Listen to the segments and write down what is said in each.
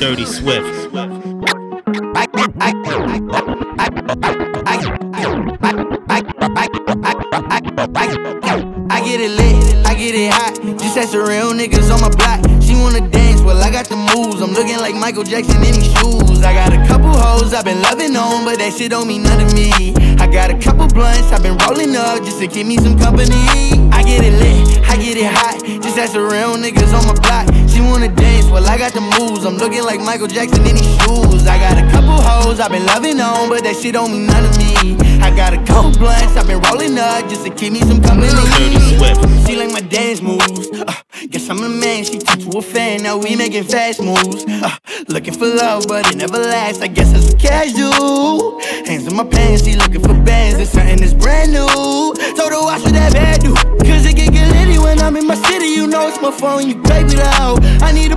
Dirty Swift. I get it lit, I get it hot. Just as the real niggas on my block. She wanna dance, well, I got the. I'm looking like Michael Jackson in these shoes. I got a couple hoes I've been loving on, but that shit don't mean nothing to me. I got a couple blunts I've been rolling up just to keep me some company. I get it lit, I get it hot. Just as the real niggas on my block. She wanna dance, well, I got the moves. I'm looking like Michael Jackson in these shoes. I got a couple hoes I've been loving on, but that shit don't mean nothing to me. I got a couple blunts I've been rolling up just to keep me some company. Dirty Swift. She like my dance moves. Uh, guess I'm a man, she turned to a fan. Now we making fast moves. Uh, looking for love, but it never lasts. I guess it's casual. Hands in my pants, she looking for bands. It's something that's brand new. Told her watch what that bad do. Cause it can get litty when I'm in my city. You know it's my phone, you me out. I need a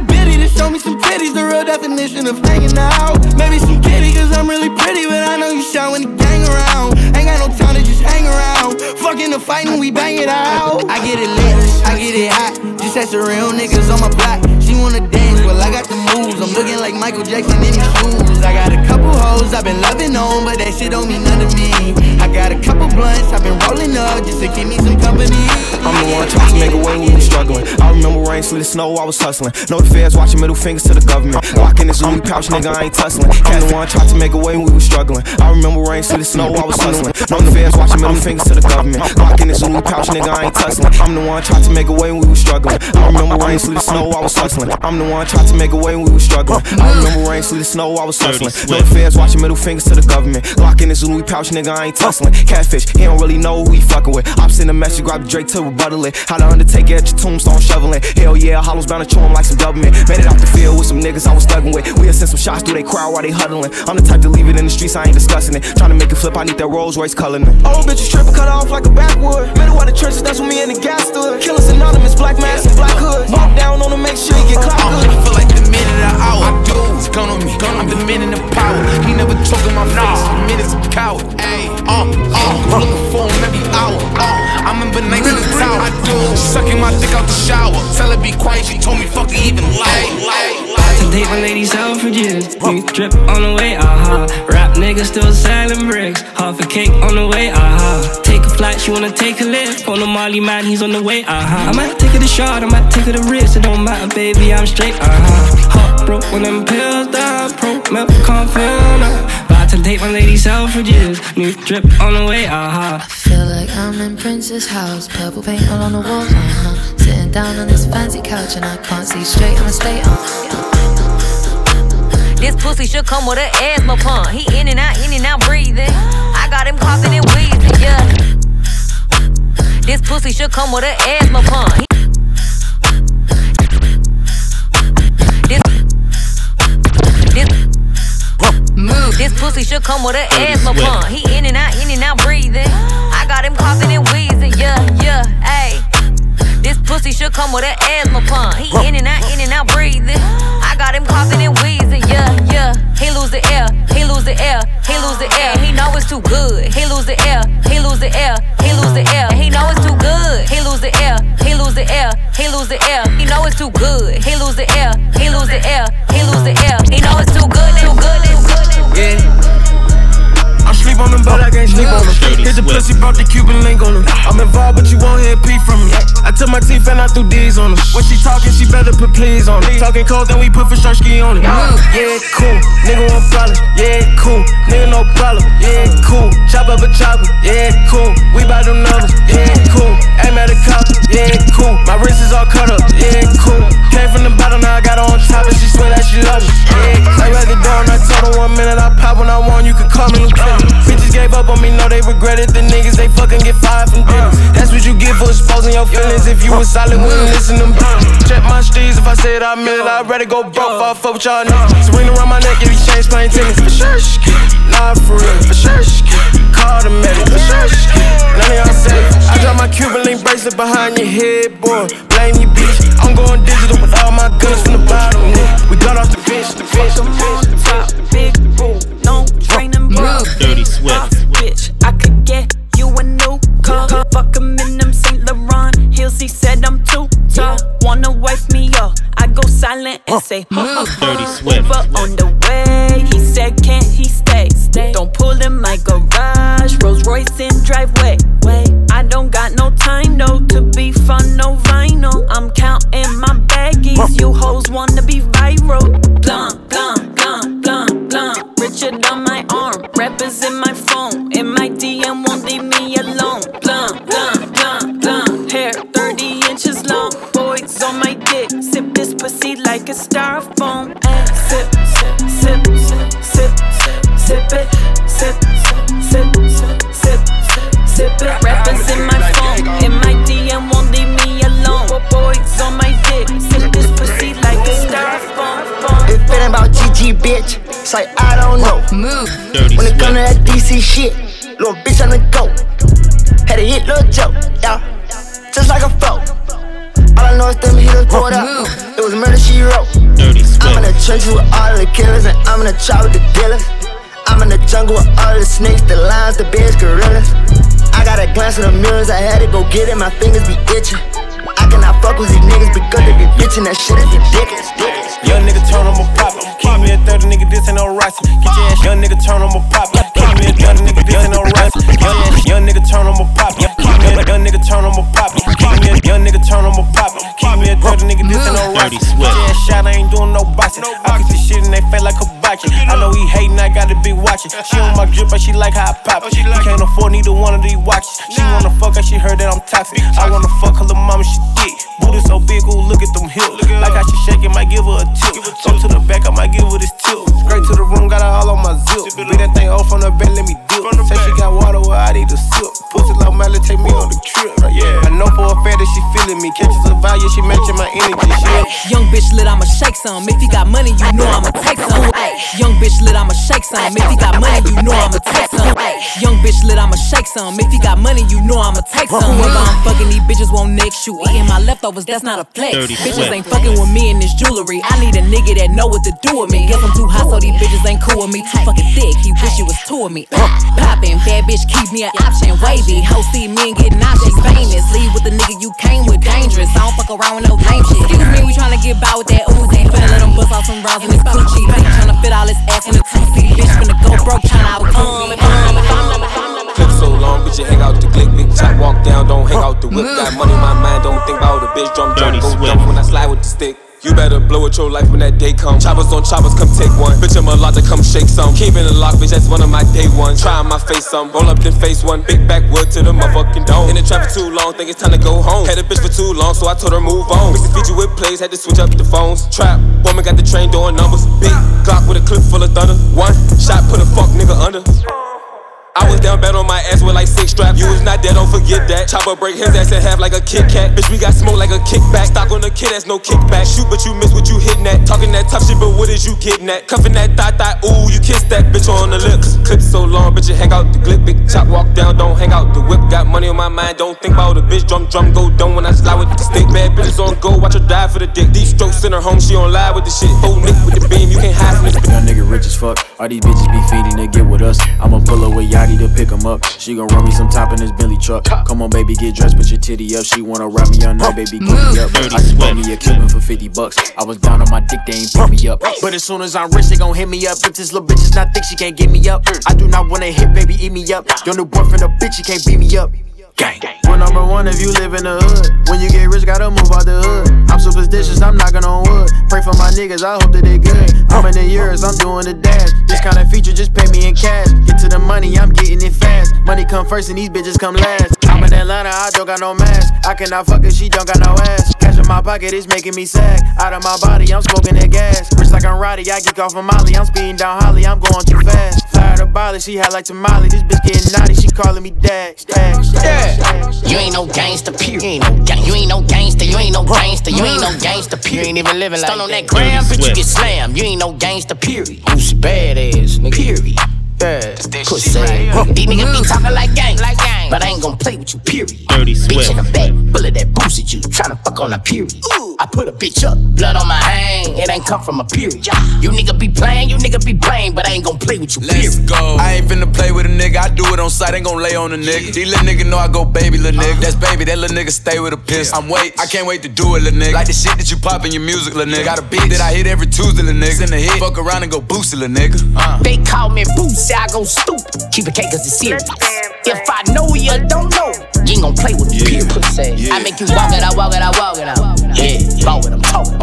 show me some titties. The real definition of hanging out. Maybe some kitty, cause I'm really pretty. But I know you shine when the gang around. Ain't got no time to just hang around. Fucking the fight and we bang it out. I get it lit, I get it hot. Just as the real niggas on my block. She wanna dance, well I got the moves. I'm looking like Michael Jackson in these shoes. I got a couple hoes I've been loving on, but that shit don't mean nothing to me. Got a couple blunts I've been rolling up just to keep me some company. I'm the one trying to make a way when we struggling. I remember rain, sleet, snow, I was hustling. Know the feds watching middle fingers to the government. Locking this Louis pouch, nigga, I ain't tussling. I'm the one trying to make a way when we was struggling. I remember rain, sleet, snow, I was hustling. Know the feds watching middle fingers to the government. Locking this Louis pouch, nigga, I ain't tussling. I'm the one trying to make a way when we was struggling. I remember rain, sleet, snow, I was hustling. I'm the one trying to make a way when we was struggling. I remember rain, sleet, and snow, I was hustling. Know the feds watching middle fingers to the government. Locking this Louis pouch, nigga, I ain't tussling. Catfish, he don't really know who he fucking with. I'm sending a message, grab the Drake to rebuttal it. How the Undertaker at your tombstone shoveling. Hell yeah, Hollow's bound to chew him like some government. Made it off the field with some niggas I was thugging with. We'll send some shots through they crowd while they huddling. I'm the type to leave it in the streets, I ain't discussing it. Trying to make it flip, I need that Rolls Royce coloring. Old bitches tripping, cut off like a backwood. Middle of the trenches, that's when me and the gas stood. Killers anonymous, black mask and black hood. Walk down on them, make sure you get clocked I'm good. ready for like the minute of the hour. I do. Gone on me. I'm the minute of power. He never talk in my face. The minute's a coward. Ayy, uh, uh, looking for him every hour. Uh, I remember nights in the tower. I do. Sucking my dick out the shower. Tell her be quiet. She told me fuck it even louder. Today my lady selfridges. New drip on the way, aha. Rap nigga still selling bricks. Half a cake on the way, aha. Take a flight, she wanna take a lift. On the Molly man, he's on the way, aha. I might take her to shot, I might take her to wrist. It don't matter, baby, I'm straight, aha. Heart broke when them pills down. Pro milk, can't feel no. About to date my lady selfridges. New drip on the way, aha. Feel like I'm in Prince's house, purple paint all on the walls. Uh-huh. Sitting down on this fancy couch and I can't see straight. I'ma stay on. This pussy should come with an asthma pump. He in and out, in and out, breathing. I got him coughing and wheezing, yeah. This pussy should come with an asthma pump. He- move. This pussy should come with an asthma pump. He in and out, in and out, breathing. I got him coughing and wheezing, yeah, yeah, ayy. This pussy should come with an asthma pump. He in and out, in and out, breathing. I got him coughing and wheezing, yeah, yeah. He lose the air, he lose the air, he lose the air. He know it's too good. He lose the air, he lose the air, he lose the air. He know it's too good. He lose the air, he lose the air, he lose the air. He know it's too good. He lose the air, the pussy, brought the Cuban link on them. I'm involved, but you won't hear a P from me. I took my teeth and I threw D's on them. When she talking, she better put please on it. Talking cold, then we put ski on it. Yeah, cool. Nigga want problem. Yeah, cool. Nigga no problem. Yeah, cool. Chop up a chopper. Yeah, cool. We bout them numbers. Yeah, cool. Aim at a cop. Yeah, cool. My wrist is all cut up. Yeah, cool. Came from the bottom, now I got her on top, and she swear that she love me. Yeah, I read the door and I told her one minute I pop when I want. You can call me Lieutenant. Uh. Bitches gave up on me, know they regret it. The niggas they fucking get fired from dinner. Uh. That's what you get for exposing your feelings. If you was solid, wouldn't uh. listen to them. Uh. Check my streets, if I said I meant it, I'd rather go broke. Fuck, fuck with y'all niggas. Serena around my neck, if you change plain tennis. For sure, shit. Nah, for real. For sure, shit. Call the medic. For sure, shit. None of y'all safe. I drop my Cuban link bracelet behind your head, boy. Blame you, bitch. I'm going digital with all my guns from the bottom. nigga. We got off the bench, the bench, the bench. top, big boo, no training bra. Dirty Swift. Bitch, I could get you a new car. Fuck him in them Saint Laurent heels. He said I'm too tall. Wanna wife me up? I go silent and say, Dirty Swift. Uber on the way. He said, Can't he stay? Don't pull in my garage. Rolls Royce in driveway. Wait, I don't got no time though to be fun, no vinyl. I'm counting my baggies. You hoes wanna me alone. Blunt, blunt, blunt, blunt. Hair 30 inches long. Boys on my dick. Sip this pussy like a styrofoam. Ay, sip, sip, sip, sip, sip, sip it. Sip, sip, sip, sip, sip it. Rappers in my phone. In my DM won't leave me alone. Boys on my dick. Sip this pussy like a styrofoam. If it ain't about GG, bitch, it's like I don't know. Move. Dirty When it come to that DC shit, little bitch on the go. Hit, little joke, yeah. Just like a foe. All I know is them hitters pulled up. It was murder she wrote. Dirty I'm in the trenches with all the killers, and I'm in the trap with the dealers. I'm in the jungle with all the snakes, the lions, the bears, gorillas. I got a glance in the mirrors, I had to go get it, my fingers be itching. I cannot fuck with these niggas because they be bitching, that shit is ridiculous. Young nigga turn on my pop. Keep me a 30 nigga, this ain't no rice. Get your ass, young nigga turn on my pop. Keep me a young nigga, this ain't no rice. Young, young nigga turn on my pop. Me a young nigga turn on my pop. Keep me a young nigga turn on my pop. Keep me a 30 nigga, this ain't no mm. rice. Dirty Get Swift. shot, I ain't doing no boxing. I keep this shit in they face like hibachi. I know he hating, I gotta be watching. She on my drip, but she like how I pop. He can't afford neither one of these watches. She wanna fuck her, she heard that I'm toxic. I wanna fuck her little mama, she thick. Booty so big, ooh, look at them hips. Like how she shaking, might give her a tip. Go to the back, I might give her this tip. Straight to the room, got her all on my zip. Beat that thing off on the bed, let me dip. Say she got water, well, I need a sip. Pussy low Melly, take me on the trip. Yeah, I know for a fact that she feeling me. Catches a value, she matching my energy. She Young bitch lit, I'ma shake some. If you got money, you know I'ma take some. Young bitch lit, I'ma shake some. If you got money, you know I'ma take some. Young bitch lit, I'ma shake some. If you got money, you know I'ma take some. Whoever I'm fucking, these bitches won't next you. Eating my leftovers, that's not a flex. Bitches ain't fucking with me in this jewelry. I need a nigga that know what to do with me. Guess I'm too hot, so these bitches ain't cool with me. Too fucking thick, he wish he was two of me. Poppin', bad bitch, keep me an option. Wavy, hoe see me and get nauseous. Famous, leave with the nigga you came with. Dangerous, I don't fuck around with no lame shit. Excuse me, we tryna get by with that Uzi. Finna let him bust out some rounds in his coochie. He tryna fit all his ass in a two-seat. Bitch finna go broke, tryna out um, if bitch, you hang out the click, big chop, walk down, don't hang out the whip. Got money in my mind, don't think about the bitch, drum, Dirty drum, go Swift. dump when I slide with the stick. You better blow it your life when that day come. Choppers on choppers, come take one. Bitch, I'm a lot to come shake some. Keeping it locked, bitch, that's one of my day ones. Trying my face some, roll up then face one. Big backwood to the motherfucking dome. In the trap for too long, think it's time to go home. Had a bitch for too long, so I told her move on. Mix the feature with plays, had to switch up the phones. Trap, woman got the train doing numbers. Big Glock with a clip full of thunder. One shot, put a fuck nigga under. I was down bad on my ass with like six straps. You was not dead, don't forget that. Chopper break his ass in half like a Kit Kat. Bitch, we got smoke like a kickback. Stock on the kid, that's no kickback. Shoot, but you miss what you hitting at. Talking that tough shit, but what is you getting at? Cuffing that thigh thigh, ooh, you kiss that bitch on the lips. Clip so long, bitch, you hang out the clip. Big chop, walk down, don't hang out the whip. Got money on my mind, don't think about a bitch. Drum, drum, go down when I slide with the stick. Bad bitches on go, watch her die for the dick. Deep strokes in her home, she on live with the shit. Old Nick with the beam, you can't hide from this. Young nigga rich as fuck. All these bitches be feeding to get with us. I'ma pull away To pick 'em up. She gon' run me some top in this Bentley truck. Come on, baby, get dressed, put your titty up. She wanna rap me all night, baby, put me up. I just bought me a Cuban for 50 bucks. I was down on my dick, they ain't pick me up. But as soon as I'm rich, they gon' hit me up. If this little bitch is not thick, she can't get me up. I do not wanna hit, baby, eat me up. Your new boyfriend a bitch, he can't beat me up. Gang. We're number one if you live in the hood. When you get rich, gotta move out the hood. I'm superstitious, for my niggas, I hope that they good. I'm in the years, I'm doing the dash. This kind of feature, just pay me in cash. Get to the money, I'm getting it fast. Money come first and these bitches come last. I'm in Atlanta, I don't got no mask. I cannot fuck her, she don't got no ass. Cash in my pocket is making me sag. Out of my body, I'm smoking that gas. Rich like I'm Roddy, I geek off of Molly. I'm speeding down Holly, I'm going too fast. Fly her to Bali, she had like tamale. This bitch getting naughty, she calling me dad. dad, dad. You ain't no gangster, period. You ain't no, gang- you ain't no gangster, you ain't no gangster, you ain't no gangster, period. You ain't even living like Stun on that gram, Dirty bitch, you get slammed. You ain't no gangster, period. Who's badass, nigga? Period. Yeah, pussy. These niggas be talking like gang, like gang, but I ain't gon' play with you, period. Dirty Bitch in the Swift. back, bullet that boosted you, tryna fuck on a period. I put a bitch up, blood on my hang, it ain't ain't come from a period. You nigga be playing, you nigga be playing, but I ain't gon' play with you. Let's period. go. I ain't finna play with a nigga. I do it on sight, ain't gon' lay on a nigga. These little nigga know I go baby, little nigga. That's baby, that little nigga stay with a pistol. I'm wait, I can't wait to do it, little nigga. Like the shit that you pop in your music, little nigga. Got a beat that I hit every Tuesday, little nigga. In the hit, fuck around and go boost it, little nigga. Uh. They call me Boosie, I go stupid. Keep it K cause it's serious. If I know you don't know, you ain't gon' play with me, period. Yeah. I make you walk it, I walk it, I walk it out. Yeah, walk it, I'm talking.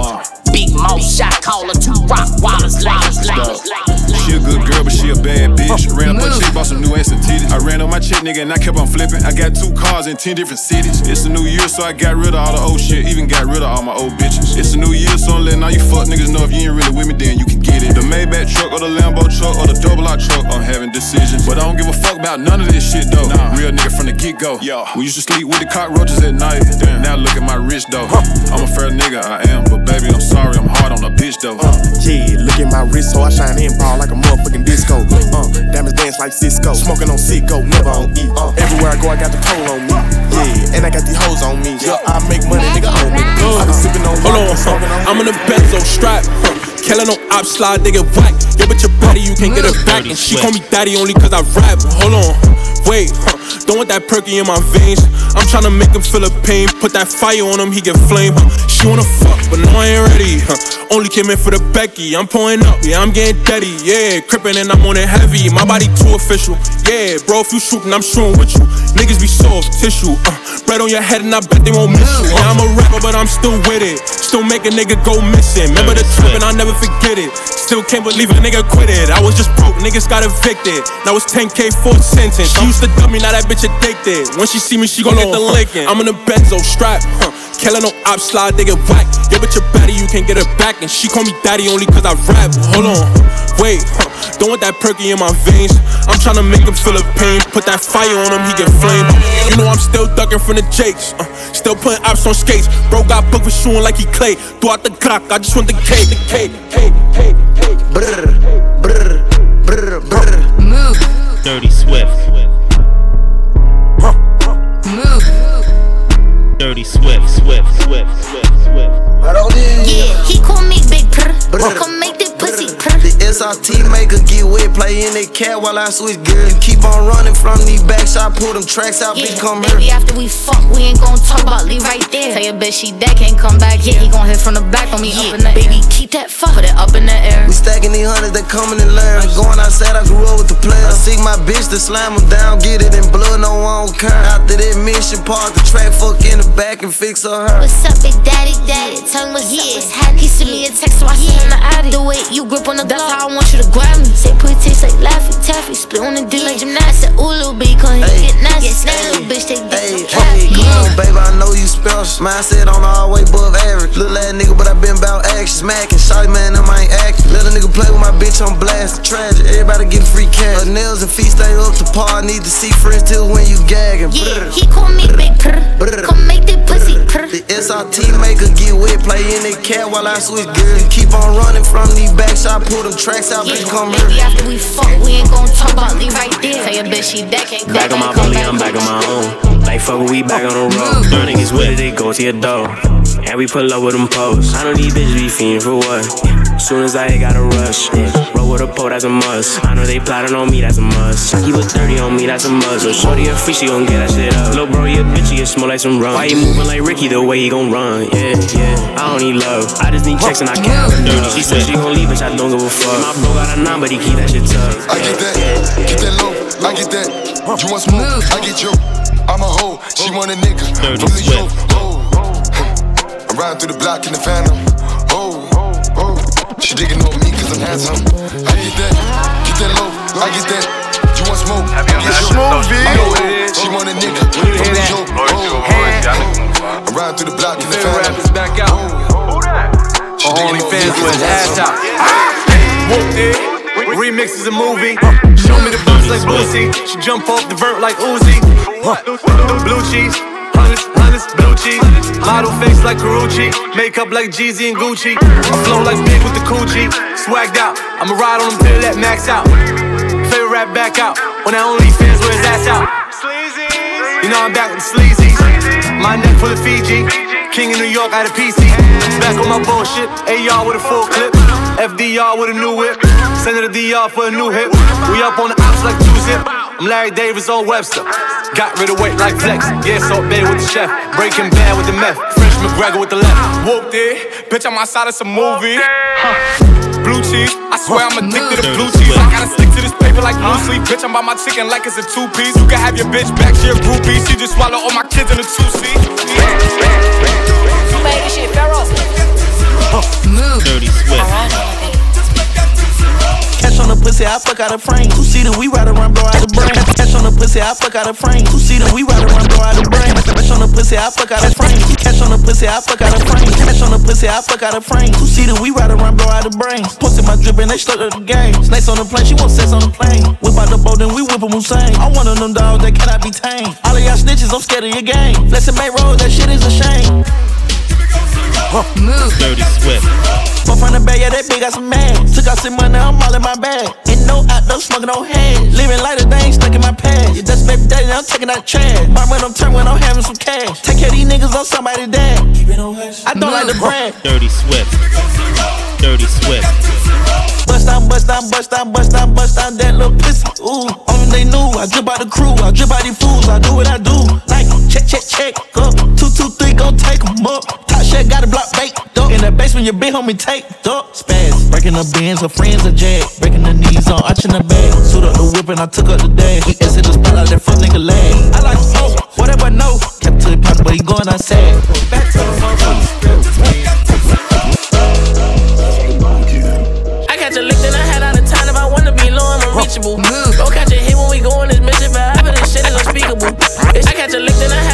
Big mouth shot caller, two rock wallers, Wallace, Wallace, She a good girl, but she a bad bitch. Oh, ran up a chick, bought some new ass and titties. I ran on my chick, nigga, and I kept on flipping. I got two cars in 10 different cities. It's a new year, so I got rid of all the old shit, even got rid of all my old bitches. It's a new year, so I'm letting all you fuck niggas know if you ain't really with me, then you can get it. The Maybach truck or the Lambo truck or the double R truck, I'm having decisions. But I don't give a fuck about none of this shit, though. Nah. Real nigga from the get go. We used to sleep with the cockroaches at night. Damn. Now look at my wrist, though. Huh. I'm a fair nigga, I am. But baby, I'm sorry, I'm hard on a bitch, though. Uh, yeah, look at my wrist, so I shine in ball like a motherfucking disco. Uh, diamonds dance like Cisco. Smoking on Sicko, never on E. Uh, everywhere I go, I got the coal on me. Yeah, and I got these hoes on me. Yeah, I make money, nigga, on me. I been sipping on Hold on, vodka, on I'm in a benzo strap. Huh. Killing no op slide, they get whack. Yo, but your body, you can't get it back. And she call me daddy only cause I rap. Hold on, wait, huh. don't want that perky in my veins. I'm tryna make him feel the pain. Put that fire on him, he get flame. Huh. She wanna fuck, but no, I ain't ready. Huh. Only came in for the Becky. I'm pulling up, yeah, I'm getting dirty. Yeah, crippin' and I'm on it heavy. My body too official. Yeah, bro, if you shootin', I'm shooting with you. Niggas be soft tissue. Uh, bread on your head and I bet they won't miss you. Yeah, I'm a rapper, but I'm still with it. Still make a nigga go missing. Remember the trip and I'll never forget it. Still can't believe a nigga quit it. I was just broke, niggas got evicted. Now it's 10k for a sentence. She used to dump me, now that bitch addicted. When she see me, she gon' get the licking. I'm in a benzo strap, huh? Killing no op slide, they get whack. Yeah, but your baddie, you can't get it back. And she call me daddy only cause I rap. Hold on, wait, huh? Don't want that perky in my veins. I'm tryna make him feel the pain. Put that fire on him, he get flame. You know I'm still ducking from the jakes. Uh, still putting ops on skates. Bro got booked for shooting like he clay. Throw out the clock, I just want the cake. The cake, cake, cake, cake. Brr, brr, brr, brr. Move, Dirty Swift. move. Dirty Swift, Swift, Swift, Swift, Swift. Yeah, he call me Big Purr. Come make that pussy. The SRT maker get wet, play in that cat while I switch gears. You keep on running from these backs, I pull them tracks out, bitch, come Baby, here. after we fuck, we ain't gon' talk about leave right there. Tell your bitch she dead, can't come back. Yeah, he gon' hit from the back on me the Baby, air. keep that fuck. Put it up in the air. We stacking these hundreds, they coming in learn. Going outside, bitch to slam them down, get it in blood, no one don't care. After that mission, park the track, fuck in the back and fix her her. What's up, big daddy, daddy? Tell me what's up, what's happening. He sent me a text, so I sent him the addy. The way you grip on the That's block. how I want you to grab me. Say put taste like Laffy Taffy, split on the dick like gymnastics. Ooh, little bitch, cause he get nasty. Yes, That hey. little bitch, they get Hey, so hey, come on, baby, I know you special. Mindset on all way above average. Little ass nigga, but I been about action. Smacking, shawty man, them ain't acting. Let a nigga play with my bitch on blast. Tragic, everybody get free cash. Her nails and feet stay up to par. Need to see friends till when you gagging. Yeah, he call me Big Purr. Come make that pussy purr. The SRT maker get wet, play in that cat while I switch gears. You keep on running from these backs, I pull them tracks out, bitch, come Baby, here. after we fuck, we ain't gon' talk about leave right there. Tell your bitch she dead, can't come Back on my back. bully, I'm back on my own. Like fuck we back on the road. Mm. Young niggas with it, they go to your door. And we pull up with them posts. I don't need bitches be fiending for what. Soon as I hit, gotta rush. Roll with a pole, that's a must. I know they plotting on me, that's a must. Chucky was dirty on me, that's a must. But shorty a free, she gon' get that shit up. Lil' bro, you a bitch, you smell like some rum. Why you moving like Ricky the way he gon' run? Yeah, yeah. I don't need love. I just need checks and I can't have enough. She said she gon' leave, bitch, I don't give a fuck. My bro got a nine, but he keep that shit tough. I get that, yeah, get that low, I get that. You want smoke, I get you. I'm a hoe, she want a nigga. Dirty From the Swift. yoke, oh. I'm riding through the block in the phantom. Oh, oh. She digging on me cause I'm handsome. I get that, get that low, I get that. You want smoke, I get you. I'm a hoe, she want a nigga. From the yoke, oh. I'm riding through the block in the phantom. back out. Oh. She digging on me OnlyFans with cause his I'm ass out. Whoop it. Remix is a movie. Show me the bounce like Boosie. She jump off the vert like Uzi. Blue cheese. Hundreds, blue cheese. Model face like Karuchi. Makeup like Jeezy and Gucci. I flow like big with the coochie. Swagged out. I'ma ride on them till that max out. Favorite rap back out. On that OnlyFans with his ass out. Sleazy, You know I'm back with the sleazy. My neck full of Fiji. King in New York, I had a PC. Back on my bullshit. AR with a full clip. FDR with a new whip. Send it to DR for a new hit. We up on the ops like two zip. I'm Larry Davis on Webster. Got rid of weight like flex. Yeah, Salt Bae with the chef. Breaking bad with the meth. Fresh McGregor with the left. Whooped it. Bitch, I'm outside of some movie. Blue cheese. I swear I'm addicted to blue cheese. I gotta stick to this paper like blue sleep. Bitch, I'm by my chicken like it's a two piece. You can have your bitch back, she a groupie. She just swallow all my kids in a two seat. You made this shit, Pharaoh. Move. Dirty Swift. Catch on the pussy, I fuck out of frame. Two seater, we ride around, blow out the brain. Catch on the pussy, I fuck out of frame. Two seater, we ride around, blow out the brain. Catch on the pussy, I fuck out of frame. Catch on the pussy, I fuck out of frame. Catch on the pussy, I fuck out of frame. Two seater, we ride around, blow out the brain. Posted my drip and they stuck to the game. Snakes on the plane, she want sex on the plane. Whip out the boat, then we whip them Hussein. I'm one of them dogs that cannot be tamed. All of y'all snitches, I'm scared of your game. Flexing make roll, that shit is a shame. Move. Dirty Swift. Fuck from the bag, yeah, that bitch got some mad. Took out some money, I'm all in my bag. Ain't no out there smoking no head. Living like a thing stuck in my past. Yeah, that's baby daddy, I'm taking out trash. My when I'm turn when I'm having some cash. Take care of these niggas on somebody dad. I don't like the brand. Dirty Swift. Dirty Swift. Bust down, bust down, bust down, bust down, bust down that little pussy. Ooh, only they knew. I drip out the crew, I drip out these fools, I do what I do. Like, check, check, check, up. The basement, your big homie take up. Spaz, breaking the bins, her friends are jag. Breaking the knees on, arching the bag. Suit up the whip and I took up the day. We exit the spot like that fuck nigga lag. I like smoke, whatever, no. Kept to the pocket, but he going outside. Back to the I catch a lick, then I head out of town. If I wanna be low, I'm unreachable. Go catch a hit when we go on this mission forever. This shit is unspeakable. I catch a lick, then I head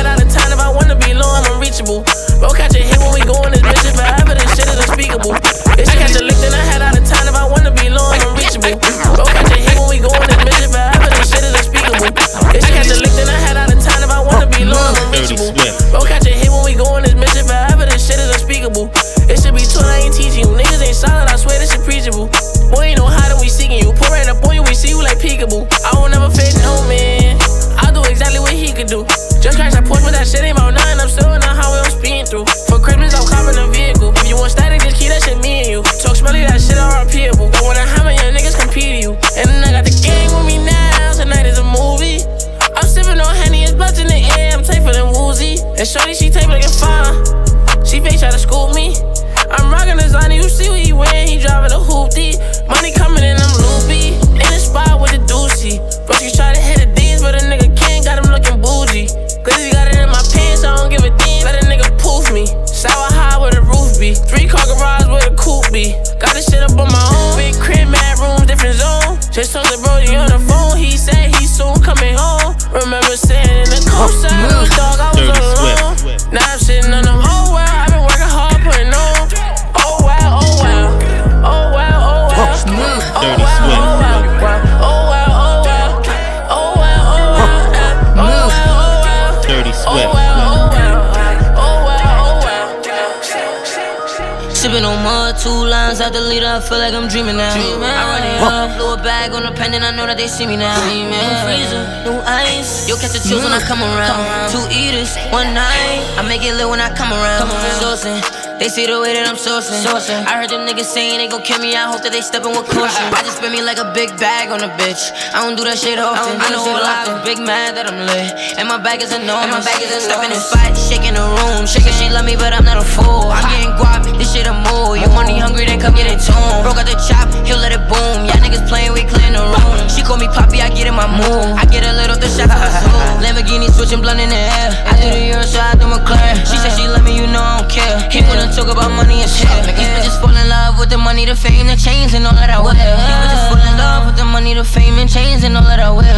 shit unspeakable. I catch a lick, then I head out of town. If I wanna be low, I'm unreachable. Go catch a hit when we go on this mission forever. This shit is unspeakable. I catch a lick, then I head out of town. If I wanna be low, I'm unreachable. Go catch a hit when we go on this mission forever. This shit is unspeakable. It should be told I ain't teaching you. Niggas ain't solid, I swear this shit preachable. Boy, ain't no how we seeking you. Pour right up on you, we see you like peekaboo. I won't never fit no man. I'll do exactly what he could do. Just crash that Porsche, but that shit ain't about feel like I'm dreaming now. I run it up, blew a bag on the pen, and I know that they see me now. New freezer, new ice. You'll catch the chills when I mm. come around. Two eaters, one night. I make it lit when I come around. Sourcing. They see the way that I'm sourcing. I heard them niggas saying they gon' kill me. I hope that they steppin' with caution. I just spend me like a big bag on a bitch. I don't do that shit often. I know a lot of big mad that I'm lit. And my bag is enormous. Step in the spot, shaking the room. Shaking, she love me, but I'm not a fool. I'm getting guap, this shit a move. You money hungry, then come get it tuned. Broke out the chop, he'll let it boom. Y'all niggas playing, we clean the room. She call me Poppy, I get in my mood. I get a little the shot for the soul. Lamborghini switching blunt in the air. I do the Euro, so I do McLaren. She said she love me, you know I don't care. He wanna talk about money and shit. These bitches fall in love with the money, the fame, the chains, and all that I wear. These bitches fall in love with the money, the fame, and chains, and all that I wear.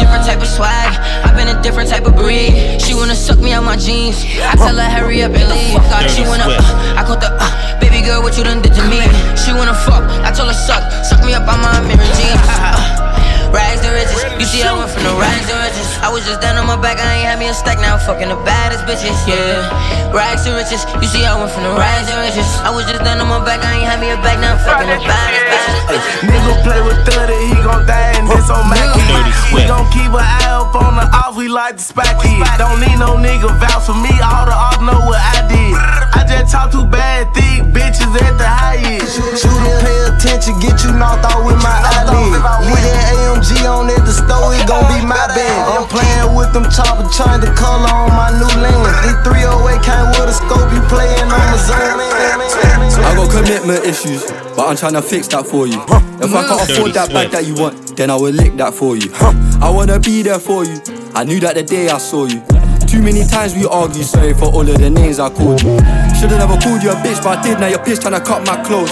Different type of swag, I've been a different type of breed. She wanna suck me out my jeans. I tell her hurry up and leave. She wanna, uh, I caught the, uh, baby girl, what you done did to me? She wanna fuck, I told her suck, suck me up on my mirror jeans. Rags to riches, you see I went from the rags to riches. I was just down on my back, I ain't had me a stack now, I'm fucking the baddest bitches, yeah. Rags to riches, you see I went from the rags to riches. I was just down on my back, I ain't had me a back now, I'm fucking the baddest bitches. Nigga play with 30, he gon' die and this on Mac. Dirty We gon' keep an eye up on the off, we like the spy kid. Don't need no nigga vouch for me, all the off know what I did. I just talk too bad, thick bitches at the highest. Shooter, pay attention, get you knocked out with my eyelid. Leave that AMG on at the store, it gon' be my band. I'm playing with them chopper, trying to color on my new lens. These 308 came with a scope, you playing on the zone. I got commitment issues, but I'm trying to fix that for you. If I can't afford that bag that you want, then I will lick that for you. I wanna be there for you. I knew that the day I saw you. Too many times we argue, sorry for all of the names I called you. Should've never called you a bitch, but I did. Now you're pissed trying to cut my clothes.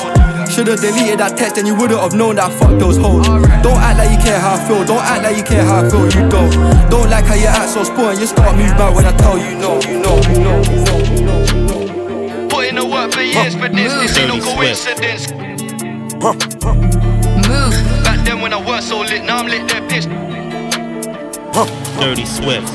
Should've deleted that text, and you wouldn't have known that I fucked those hoes. Don't act like you care how I feel. Don't act like you care how I feel. You don't. Don't like how you act so spoiled. You start move back when I tell you no. You know. You know. You know. You know. Put in the work for years for this. This ain't no coincidence. Move. Back then when I was so lit, now I'm lit, they're pissed. Dirty Swift.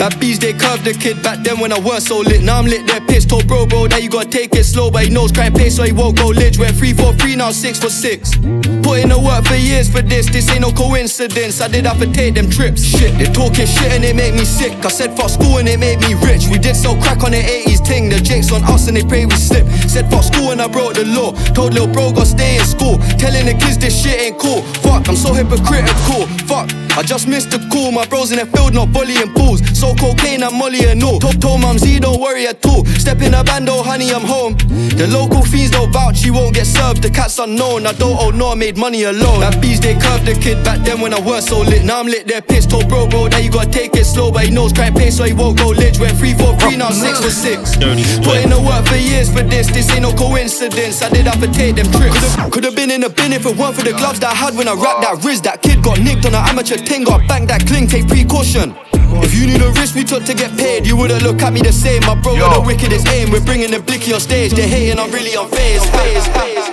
That bees they curved the kid back then when I weren't so lit. Now I'm lit, they're pissed. Told bro, bro, that you gotta take it slow, but he knows crime pace, so he won't go lich. Went 3 for 3, now 6 for 6. Put in the work for years for this, this ain't no coincidence. I did have to take them trips. Shit, they talking shit and it made me sick. I said fuck school and it made me rich. We did sell crack on the 80s ting. The jakes on us and they pray we slip. Said fuck school and I broke the law. Told little bro go stay in school. Telling the kids this shit ain't cool. Fuck, I'm so hypocritical. Fuck, I just missed the call. My bros in the field not volleying pools. So cocaine and molly and all. Top told mum Z don't worry at all. Step in a bando, oh, honey, I'm home. The local fiends don't vouch, you won't get served. The cat's unknown. I don't owe no, I made money alone. That bees they curved the kid back then when I weren't so lit. Now I'm lit, they're pissed. Told bro, bro, that you gotta take it slow, but he knows crime pace, so he won't go lich. Went 3 for 3, now 6 for 6. Dirty Put in the work for years for this, this ain't no coincidence. I did have to take them trips. Could've, been in the bin if it weren't for the gloves that I had when I rapped that wrist. That kid got nicked on an amateur ting, got banged that cling, take precaution. If you knew the risk we took to get paid, you wouldn't look at me the same. My bro with the wickedest aim, we're bringing the blicky on stage. They're hating, I'm really on phase. phase, phase.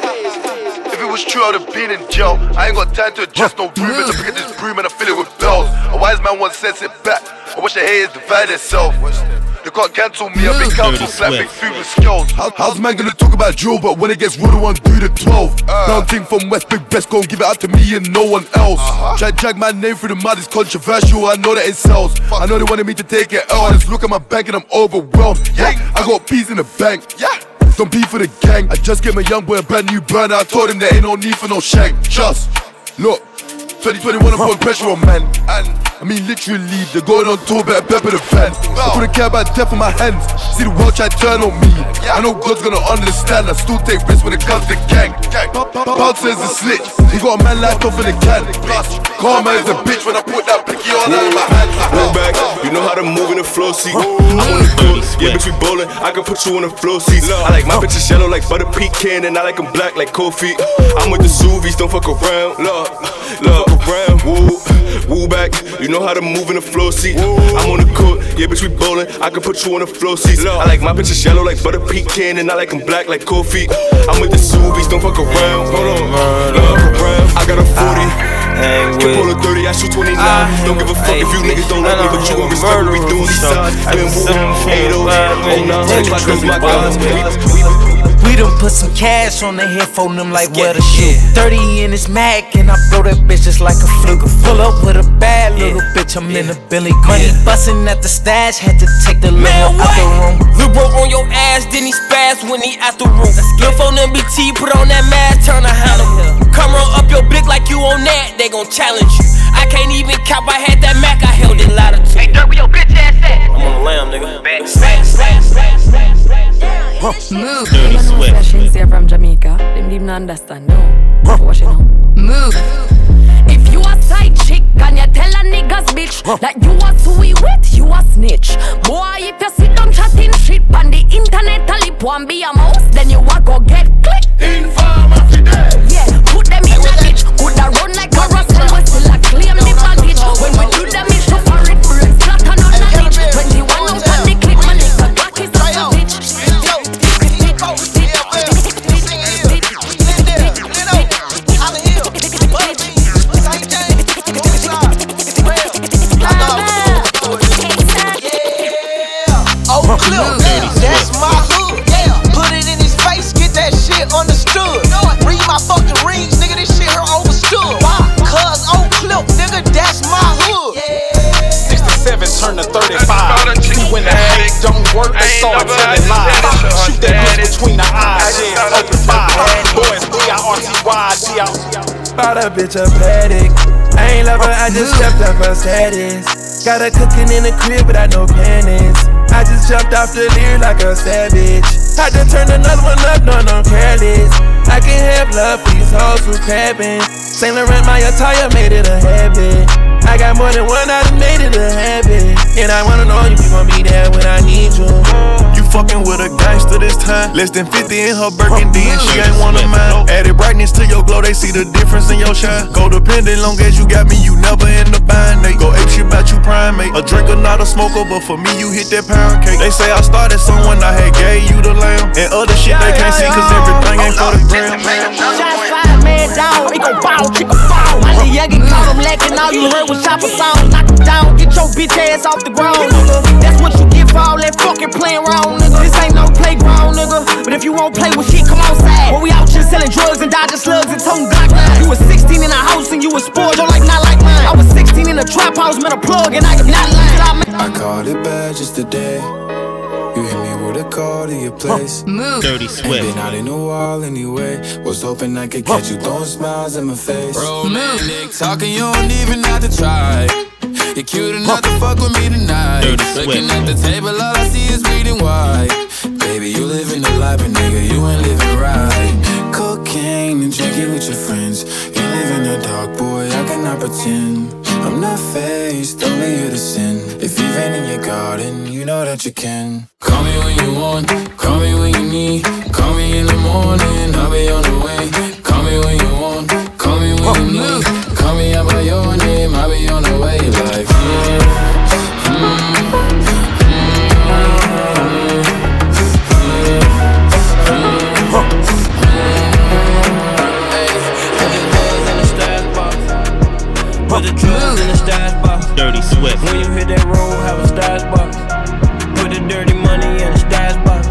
If it was true, I'd have been in jail. I ain't got time to adjust no room. I pick this broom and I fill it with bells. A wise man once said, it back. I wish the haters divide themselves. They can't cancel me, I've been cancelled like big food with skills. How, how's man gonna talk about drill, but when it gets real, the one do the 12? Now thing from West Big Best, gon' give it out to me and no one else. Try to drag my name through the mud, it's controversial, I know that it sells. I know they wanted me to take it L, I just look at my bank and I'm overwhelmed. Yeah, I got peas in the bank. Yeah. Don't be for the gang. I just gave my young boy a brand new burner. I told him there ain't no need for no shank. Just look, 2021 I put pressure on man. And I mean literally, they're going on tour, better pepper the fans. I couldn't care about death in my hands. See the world try to turn on me. I know God's gonna understand. I still take risks when it comes to gang. Bounce says a snitch. He got a man locked off in the can. Karma is a bitch when I put that blicky on out of my hand. Roll back, you know how to move in the flow seat. I'm on the court, yeah, bitch, we bowling. I can put you on the flow seats. I like my bitches yellow like butter pecan, and I like them black like cold feet. I'm with the Suvies, don't fuck around. Look, look, around. Woo, woo back, you know how to move in the flow seat. I'm on the court, yeah, bitch, we bowling. I can put you on the flow seats. I like my bitches yellow like butter pecan, and I like them black like cold feet. I'm with the Suvies, don't fuck around. Hold on, look around. I got a 40. Can pull a 30, I shoot 29. Don't give a fuck if you niggas don't like me, but you won't respect what we do on these sides. Been woo, 80, 09, clock is my guns. We done put some cash on the head for them like where to shoot. 30 in this Mac and I blow that bitch just like a fluke. Pull up with a bad I'm in a Billy Money bustin' at the stash, had to take the limo out the room. Lil' bro on your ass, then he spaz when he out the room. Lil' phone MBT, put on that mask, turn a handle. Come roll up your blick like you on that, they gon' challenge you. I can't even cap, I had that Mac, I held it louder too. Hey, Dirt, where your bitch ass at? I'm on the lamb, nigga. Move. Dirty Swift. Sessions here from Jamaica. Them didn't understand, no. Watch it now. Move. If you a side and you tell a niggas bitch that you a sweet with, you a snitch. Boy, if you sit down chatting shit on the internet, a lip one be a mouse, then you a go get click. Informer Yeah, put them in a ditch. Coulda run like a rustle, start telling lies. Shoot that bitch between the eyes, yeah, open five. Boys, B-I-R-T-Y, D-I. Bought a bitch a Patek. I ain't love her, I just stepped up her status. Got her cooking in the crib without no panties. I just jumped off the Lear like a savage. Had to turn another one up, no, no careless. I can have love for these hoes who crabbing. Saint Laurent, my attire made it a habit. I got more than one, I done made it a habit. And I wanna know if you gon' be there when I need you. You fucking with a gangster this time. Less than 50 in her Burgundy and she ain't one of mine. Added brightness to your glow, they see the difference in your shine. Go dependent, long as you got me, you never in the bind. They go ape shit about you primate. A drinker, not a smoker, but for me, you hit that pound cake. They say I started someone, I had gave you the lamb. And other shit they can't see, cause everything ain't for the gram. Shots fired, man down. He gon' bow, chick a foul. My little youngin' caught him lacking. All you heard was chopper sound. Knock him down, get your bitch ass off the ground, nigga. That's what you get for all that fucking playing around, nigga. This ain't no playground, nigga. But if you won't play with shit, come outside. When we out here selling drugs and dodging slugs and toting Glock nines. You was 16 in a house and you was spoiled, your life not like mine. I was 16 in a trap house, met a plug, and I am not lying. I called it bad just today. You hit me with a call to your place. Move. Dirty Swift. Ain't been out in a while anyway. Was hoping I could catch you throwing smiles in my face. Romantic talking, you don't even have to try. You're cute enough to fuck with me tonight. Dirty Looking Swift. at the table, all I see is reading white. Baby, you living the life, but nigga, you ain't living right. Cocaine and drinking with your friends. You live in the dark, boy, I cannot pretend. I'm not faced, only here to sin. If you've been in your garden, you know that you can. Call me when you want, call me when you need. Call me in the morning, I'll be on the way. Call me when you want, call me when you need. Call me out by your name, I'll be on the way. Like, mm, mm, the drugs Swift. When you hit that road, have a stash box. Put the dirty money in the stash box.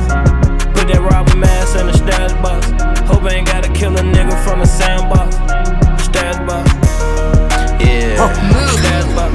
Put that robber mask in the stash box. Hope I ain't gotta kill a nigga from a sandbox. Stash box. Yeah. Stash box.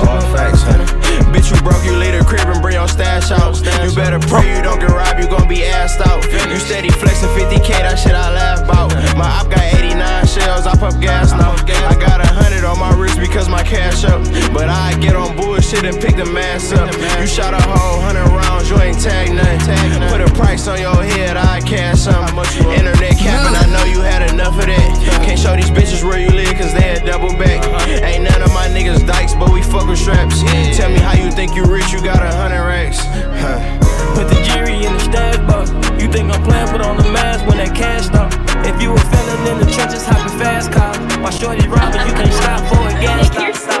All facts, honey. Bitch, you broke, you leave the crib and bring your stash out. You better pray you don't get robbed, you gon' be assed out. You steady flexing 50k, that shit I laugh about. My op got 89 shells, I pump gas now. I got a hundred on my wrist because my cash up. But I get on bullshit and pick the mass up. You shot a whole hundred rounds, you ain't tag nothing. Put a price on your head, I cash some. Internet capping, I know you had enough of that. Can't show these bitches where you live, cause they had double back. Ain't none of my niggas dykes, but we fuck with straps. Tell me how you think you rich, you got a hundred racks. Huh. Put the jury in the stash box. You think I'm playing, put on the mask when that cash stop. If you a felon in the trenches, hopping fast cars. My shorty robbing, you can't stop for a gas stop.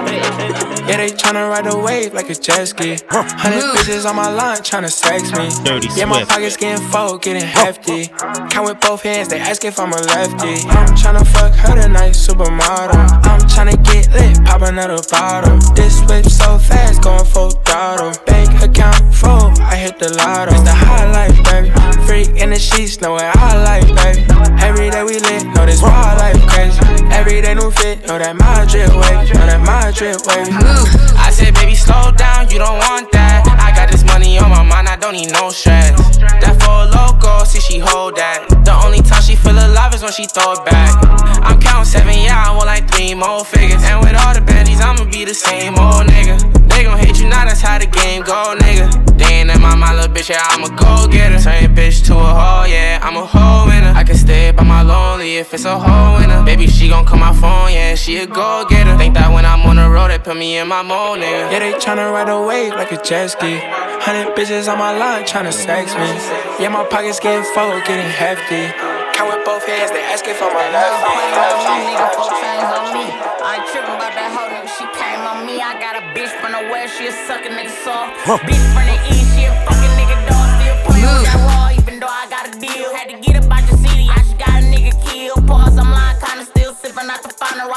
Yeah, they tryna ride the wave like a jet ski. Hundred bitches on my line tryna sex me. Dirty yeah, my pockets getting full, getting hefty. Count with both hands, they ask if I'm a lefty. I'm tryna fuck her tonight, supermodel. I'm tryna get lit, pop another bottle. This whip so fast, going full throttle. Bank account full, hit the lotto. It's the high life, baby. Freak in the sheets, know what I like, baby. Every day we lit, know this wild life crazy. Every day new fit, know that my drip wave, know that my drip wave. Mm. I said, baby, slow down, you don't want that. I got this money on my mind, I don't need no stress. That for a loco, see she hold that. The only time she feel alive is when she throw it back. I'm counting seven, yeah, I want like three more figures. And with all the bandies, I'ma be the same old nigga. They gon' hate you now, that's how the game go, nigga. They ain't in my mind, little bitch, yeah, I'm a go get getter. Turn bitch to a hoe, yeah, I'm a hoe winner. I can stay by my if it's a hoe winner. Baby, she gon' call my phone, yeah, she a go getter. Think that when I'm on the road, they put me in my mode, nigga. Yeah, they tryna ride a wave like a jet ski. Hundred bitches on my line tryna sex me. Yeah, my pockets getting full, getting hefty. Count with both hands, they ask if I'm a lefty. I ain't trippin' about that hoe nigga, she came on me. I got a bitch from the west, she a suckin' nigga soft. Bitch from the east, she a fucking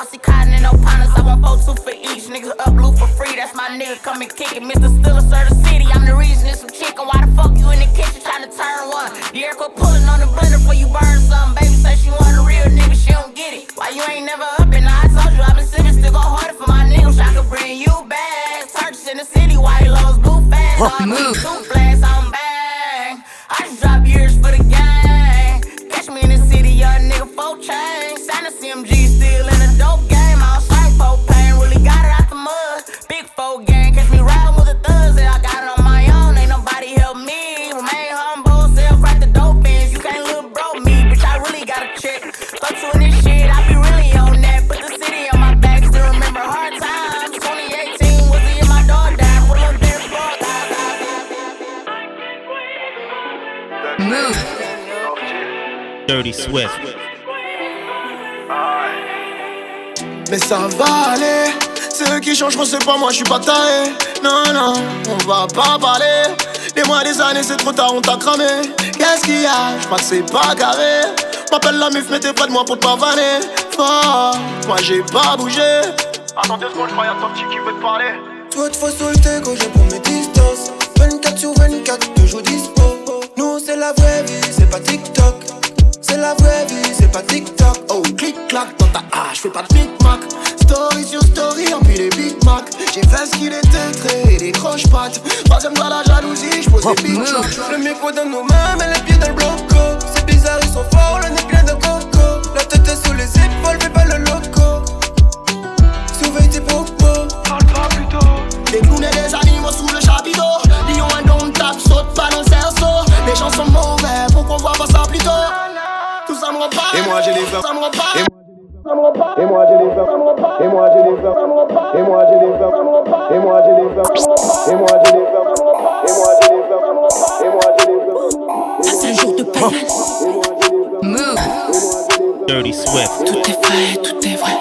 Bossy cotton and no O'Connors. I want four two for each. Niggas up blue for free. That's my nigga. Come and kick it. Mr. Stiller, sir, the city. I'm the reason it's some chicken. Why the fuck you in the kitchen trying to turn one? The air quit pulling on the blender before you burn something. Baby say she want a real nigga. She don't get it. Why you ain't never up and I told you I've been sipping. Still go harder for my niggas. I could bring you back. Turks in the city. White lows, blue fast. What move? Two I'm back. I just drop years for the game. Catch me in the city, young nigga, full chain a CMG still in a dope game. I'll slang for pain. Really got it out the mud. Big four gang, catch me riding with the thugs. Yeah, I got it on my own. Ain't nobody help me. Remain humble, self right the dope ends. You can't little bro me, bitch. I really got a check. Fuck to this shit, I be really on that. Put the city on my back, still remember hard times. 2018 was the year my dog died. Pull up there, fuck. Move. Dirty Swift. Mais ça va aller. Ceux qui changeront, c'est pas moi, je suis pas taillé. Non, non, on va pas parler. Des mois, des années, c'est trop tard, on t'a cramé. Qu'est-ce qu'il y a? Je crois que c'est pas carré. M'appelle la mif, mais t'es près de moi pour te pavaner. Fort, moi j'ai pas bougé. Attends deux secondes, je crois y'a ton petit qui veut te parler. Toi de fois sur le déco, je prends mes distances 24 sur 24, toujours dispo Nous c'est la vraie vie, c'est pas TikTok C'est la vraie vie, c'est pas TikTok Oh, clic clac dans ta hache, fais pas de Big Mac. Story sur story, empile les Big Mac. J'ai fait ce qu'il était très et des croche-pattes. Troisième dans la jalousie, j'pose des big. Le micro dans nos mains, mais les pieds dans le bloco C'est bizarre, ils sont forts, le nez plein de coco La tête est sous les épaules, mais pas le loco Surveille tes propos Parle pas plutôt. Des clowns et des animaux sous le chapiteau. Lion un don tape, saute pas dans le cerceau. Les gens sont mauvais, pourquoi on voit pas ça plus tôt Tout ça me repart. Et moi, j'ai les Ça me repart. Et moi j'ai femmes, et moi j'ai femmes, et moi j'ai femmes, et moi j'ai femmes, et moi j'ai femmes, et moi j'ai femmes, et moi j'ai les femmes. C'est le jour de Payas. Move. Dirty Swift. Tout est vrai, tout est vrai.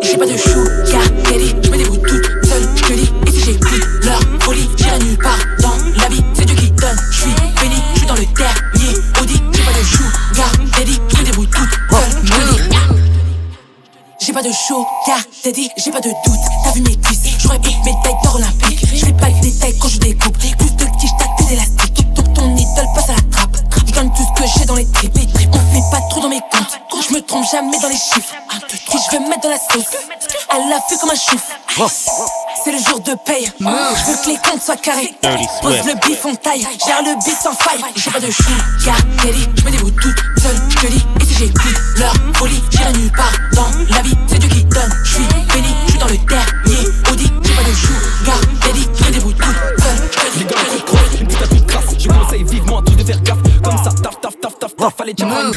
J'ai pas de sugar daddy, je me débrouille toute seule, je te dis. Et si j'écoute leur folie, j'irai nulle part dans J'ai pas de sugar daddy, j'ai pas de doute. T'as vu mes cuisses, j'aurais pris médaille d'or olympique. Je fais pas de détails quand je découpe. Plus de tige tac que d'élastique. Ton idole passe à la trappe. Je donne tout ce que j'ai dans les tripes. Dans mes comptes. Je me trompe jamais dans les chiffres. Si je veux mettre dans la sauce, elle l'a fait comme un chouf. C'est le jour de paye. Je veux que les comptes soient carrés. Pose le bif en taille, gère le beat sans faille. J'ai pas de sugar daddy, je me débrouille toute seule, je. Et si j'écoute leur folie, j'irai nulle part dans la vie. C'est Dieu qui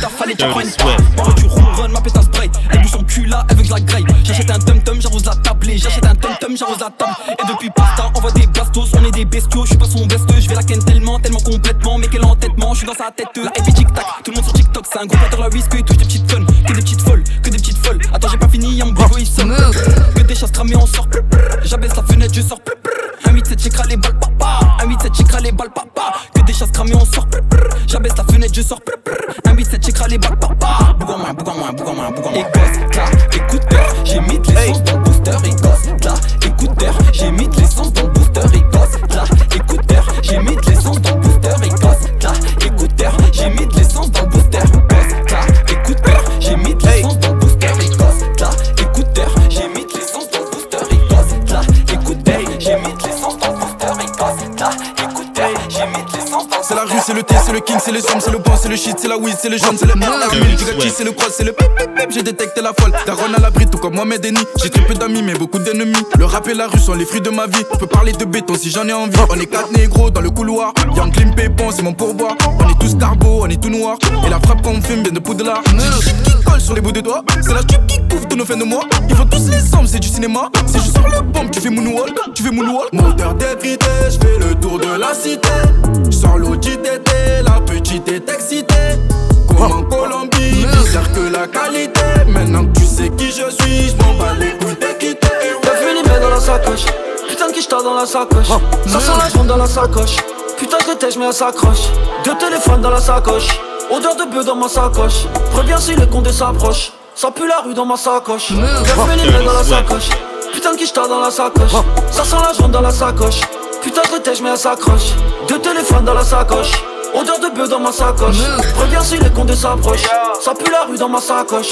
Taf, fallait une taf. Pendant que tu ronronnes, ma pétasse spray. Elle bouge son cul là, elle veut que je la graille. J'achète un tum-tum, j'arrose la table. Et J'achète un tum-tum, j'arrose la table. Et depuis pasta, on voit des bastos, on est des bestiaux. Je suis pas son best, je vais la ken tellement, tellement complètement. Mais quel entêtement, je suis dans sa tête. La et tic tac, tout le monde sur TikTok. C'est un gros pateur la whisky et touche des petites connes. C'est le king, c'est le somme, c'est le bon, c'est le shit, c'est la weed, c'est le jaune, c'est le R, la mille, du gâchis, c'est le cross, c'est le pip, pip, pip, j'ai détecté la folle. Daron à l'abri, tout comme moi, mes Denis. J'ai très peu d'amis, mais beaucoup d'ennemis. Le rap et la rue sont les fruits de ma vie. On peut parler de béton si j'en ai envie. On est quatre négros dans le couloir. Y'a un clim pépon, c'est mon pourboire. On est tous carbo, on est tout noir. Et la frappe qu'on fume vient de poudlard. J'ai qui colle sur les bouts de doigts. C'est la tube qui couvre tous nos fins de mois. Ils font tous les sommes, c'est du cinéma. Si je sors le bombe, tu fais moonwalk, tu fais moonwalk. Moteur d'ébrité, je fais le tour de la cité. Je sors l'audit d'été, la petite est excitée. Comme en Colombie, bizarre que la qualité. Maintenant que tu sais qui je suis, je m'en bats les couilles de quitter. T'as vu les mains dans la sacoche? Putain de quicheta dans la sacoche? Ça sent la jaune dans la sacoche. Putain que t'es, j'mets un sacoche Deux téléphones dans la sacoche. Odeur de bœuf dans ma sacoche. Reviens si le condé s'approche. Ça pue la rue dans ma sacoche. T'as vu les mains dans la sacoche. Putain de quicheta dans la sacoche? Ça sent la jaune dans la sacoche. Putain que t'es, j'mets un sacoche Deux téléphones dans la sacoche Odeur de bœuf dans ma sacoche Reviens si le condé s'approche Ça pue la rue dans ma sacoche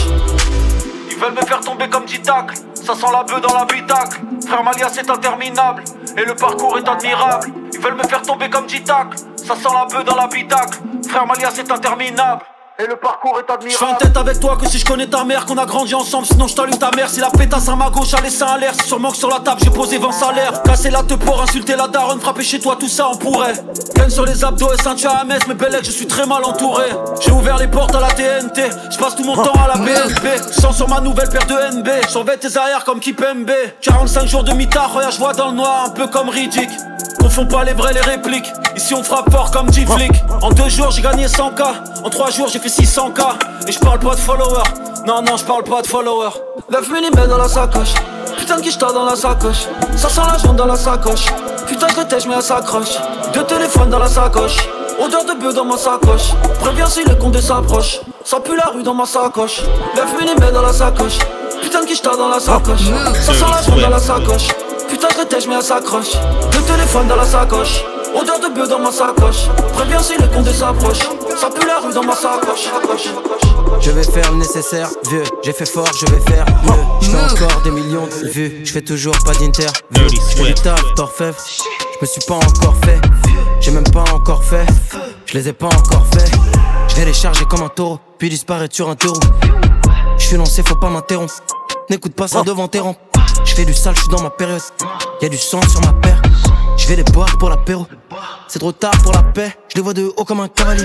Ils veulent me faire tomber comme Ditacle. Ça sent la bœuf dans l'habitacle. Frère Malia, c'est interminable. Et le parcours est admirable. Ils veulent me faire tomber comme Ditacle. Ça sent la bœuf dans l'habitacle. Frère Malia, c'est interminable. Et le parcours est admirable. Je fais en tête avec toi que si je connais ta mère, qu'on a grandi ensemble, sinon je t'allume ta mère. Si la pétasse à ma gauche a laissé un l'air, sûrement que sur la table j'ai posé 20 salaires. Casser la te pour insulter la daronne, frapper chez toi, tout ça on pourrait. Ken sur les abdos et ceinture à Metz, mais belle je suis très mal entouré. J'ai ouvert les portes à la TNT, je passe tout mon temps à la BNP. Sans sur ma nouvelle paire de NB, surveille tes arrières comme Kipembe. 45 jours de mitard, regarde, je vois dans le noir, un peu comme Riddick. Confond pas les vrais, les répliques. Ici on frappe fort comme G-Flick. En deux jours j'ai gagné 100k. En trois jours j'ai fait 600k. Et je parle pas de followers. Non, non, je parle pas de followers. 9 mm dans la sacoche. Putain de quicheta dans la sacoche. Ça sent la jaune dans la sacoche. Putain de tête, mais elle s'accroche. Deux téléphones dans la sacoche. Odeur de bœuf dans ma sacoche. Préviens si le compte s'approche. Ça pue la rue dans ma sacoche. 9 mm dans la sacoche. Putain de quicheta dans la sacoche. Ça sent la jaune dans la sacoche. Putain de tête, mais elle s'accroche. Deux téléphones dans la sacoche. Odeur de bœuf dans ma sacoche. Préviens si le compte s'approche. Ça pue la rue dans ma sacoche. Je vais faire le nécessaire, vieux. J'ai fait fort, je vais faire mieux. Je fais encore des millions de vues. Je fais toujours pas d'interview. Je fais du taf d'orfèvre. Je me suis pas encore fait. J'ai même pas encore fait. Je les ai pas encore fait. Je vais les charger comme un taureau, puis disparaître sur un taureau. Je suis lancé, faut pas m'interrompre. N'écoute pas ça devant tes rampes. Je fais du sale, je suis dans ma période. Y'a du sang sur ma paire. Je vais les boire pour l'apéro. C'est trop tard pour la paix. Je les vois de haut comme un cavalier.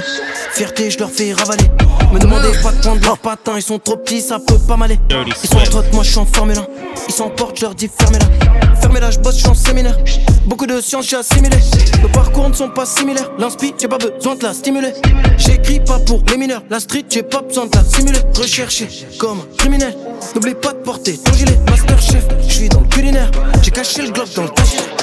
Fierté, je leur fais ravaler. Me demandez pas de prendre leurs patins. Ils sont trop petits, ça peut pas m'aller. Ils sont en trotte, moi je suis en Formule 1. Ils s'emportent, je leur dis fermez-la. Fermez-la, je bosse, je suis en séminaire. Beaucoup de sciences, j'ai assimilé. Nos parcours ne sont pas similaires. L'inspi, j'ai pas besoin de la stimuler. J'écris pas pour les mineurs. La street, j'ai pas besoin de la simuler. Recherché comme un criminel. N'oublie pas de porter ton gilet. Master chef, je suis dans le culinaire. J'ai caché le globe dans le cachet.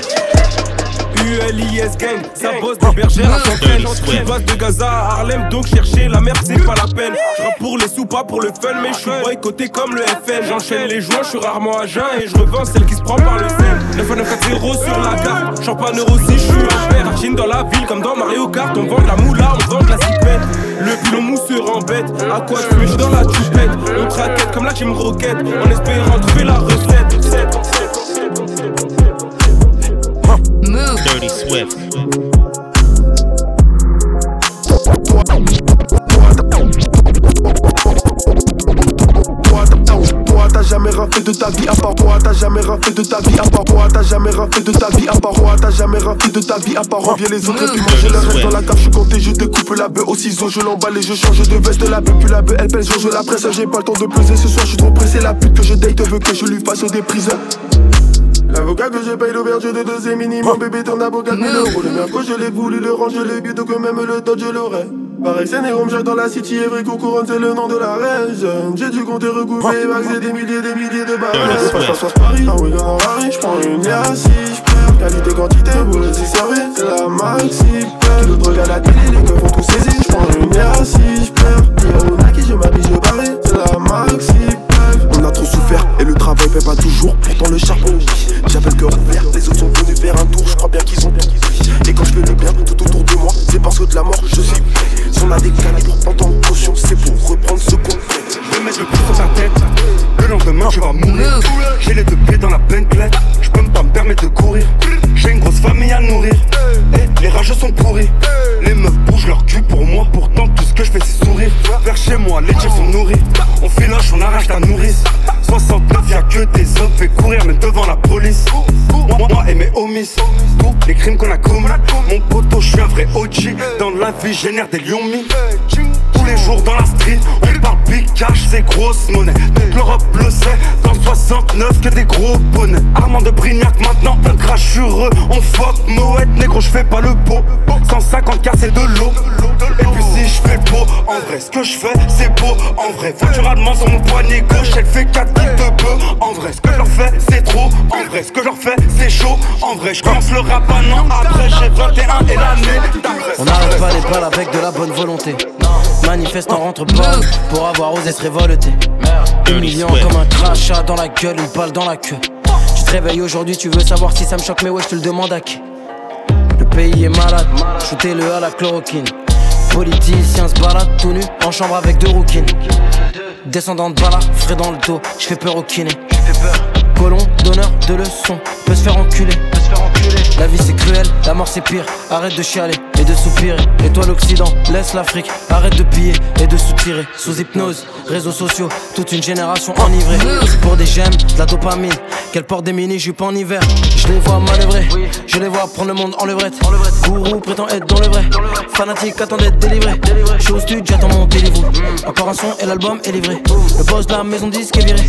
ULIS gang, ça bosse de bergère à Fontaine. Je passe de Gaza à Harlem, donc chercher la merde c'est pas la peine. Je rappe pour les sous, pas pour le fun, mais je suis boycotté comme le FN J'enchaîne les joints, je suis rarement à jeun et je revends celle qui se prend par le sel. 9 9 sur la carte, champagne aussi, je suis un père Archine dans la ville comme dans Mario Kart, on vend de la moula, on vend de la cipette. Le pilon mousseur en bête, à quoi je suis dans la tupette On traquette comme la team roquette, en espérant trouver la recette Dirty Swift. Toi t'as jamais rien fait de ta vie à part toi t'as jamais rien fait de ta vie à part toi t'as jamais rien fait de ta vie à part toi t'as jamais rien fait de ta vie à part reviens les autres et puis manger le reste dans la cave je suis compté je découpe la bœuf au ciseau je l'emballe et je change de veste la bœuf puis la bœuf elle pèse je la presse j'ai pas le temps de peser ce soir je suis trop pressé la pute que je date veut que je lui fasse des prises L'avocat que je paye l'auberge de deux c'est minimum Bébé ton avocat 1000 euros Le merco je l'ai voulu le range je l'ai Donc même le dodge je l'aurais. Pareil c'est Jacques dans la city Evry couronne c'est le nom de la reine J'ai dû compter recouper Vaxer des milliers des milliers de barres. Passe passe Paris Un week-end en Paris J'prends une si j'perds Qualité quantité vous les servir C'est la maxi peur Le drogue à la télé les keufs font tout saisir J'prends une si j'perds Hier au Nike je m'habille je parie C'est la maxi on a trop souffert et le travail paie pas toujours. Pourtant le charbon. J'avais le cœur ouvert. Les autres sont venus faire un tour. Je crois bien qu'ils ont tout Et quand je fais le bien tout autour de moi, c'est parce que de la mort je suis. Si on a des calibres en tant que caution, c'est pour reprendre ce qu'on fait. Je vais mettre le coup sur ta tête. Le lendemain, je vais mourir. J'ai les deux pieds dans la Bentley. Je peux pas me permettre de courir. J'ai une grosse famille à nourrir. Les rageux sont pourris. Les meufs bougent leur cul pour moi. Pourtant, tout ce que je fais, c'est sourire. Vers chez moi, les tirs sont nourris. On filoche, on arrache ta nourrice. 69, y'a que des hommes. Fait courir, même devant la police. Moi, moi et mes homies. Les crimes qu'on a commis. Mon poteau, je suis un vrai OG. Dans la vie, génère des lions mis. Tous les jours dans la street, on parle big cash, c'est grosse monnaie. L'Europe le sait, dans 69 que des gros bonnets. Armand de Brignac, maintenant on crache sur eux. On fuck Moët, négro, je fais pas le beau. 150 k c'est de l'eau. Et puis si je fais beau, en vrai, ce que je fais, c'est beau. En vrai, voiture allemande sur mon poignet gauche, elle fait 4 kills de bœuf. En vrai, ce que je leur fais, c'est trop. En vrai, ce que je leur fais, c'est chaud. En vrai, je commence le rap un an après, j'ai 21 et l'année. On n'arrête pas les balles avec de la bonne volonté. Manifestant rentre pas pour avoir osé se révolter. Humiliant comme un crachat dans la gueule, une balle dans la queue. Tu te réveilles aujourd'hui, tu veux savoir si ça me choque, mais ouais, je te le demande à qui. Le pays est malade, shootez-le à la chloroquine. Politicien se balade tout nu en chambre avec deux rouquines. Descendant de bala, frais dans le dos, je fais peur au kiné. colon, donneur de leçons, peut se faire enculer. La vie c'est cruel, la mort c'est pire. Arrête de chialer et de soupirer. Et l'Occident, laisse l'Afrique. Arrête de piller et de soutirer. Sous hypnose, réseaux sociaux, toute une génération enivrée. Pour des gemmes, de la dopamine. Qu'elle porte des mini jupes en hiver. Je les vois manœuvrer, je les vois prendre le monde en levrette. Gourou prétend être dans le vrai. Fanatique attend d'être délivré. Je suis au studio, j'attends mon télévo. Encore un son et l'album est livré. Le boss de la maison disque est viré.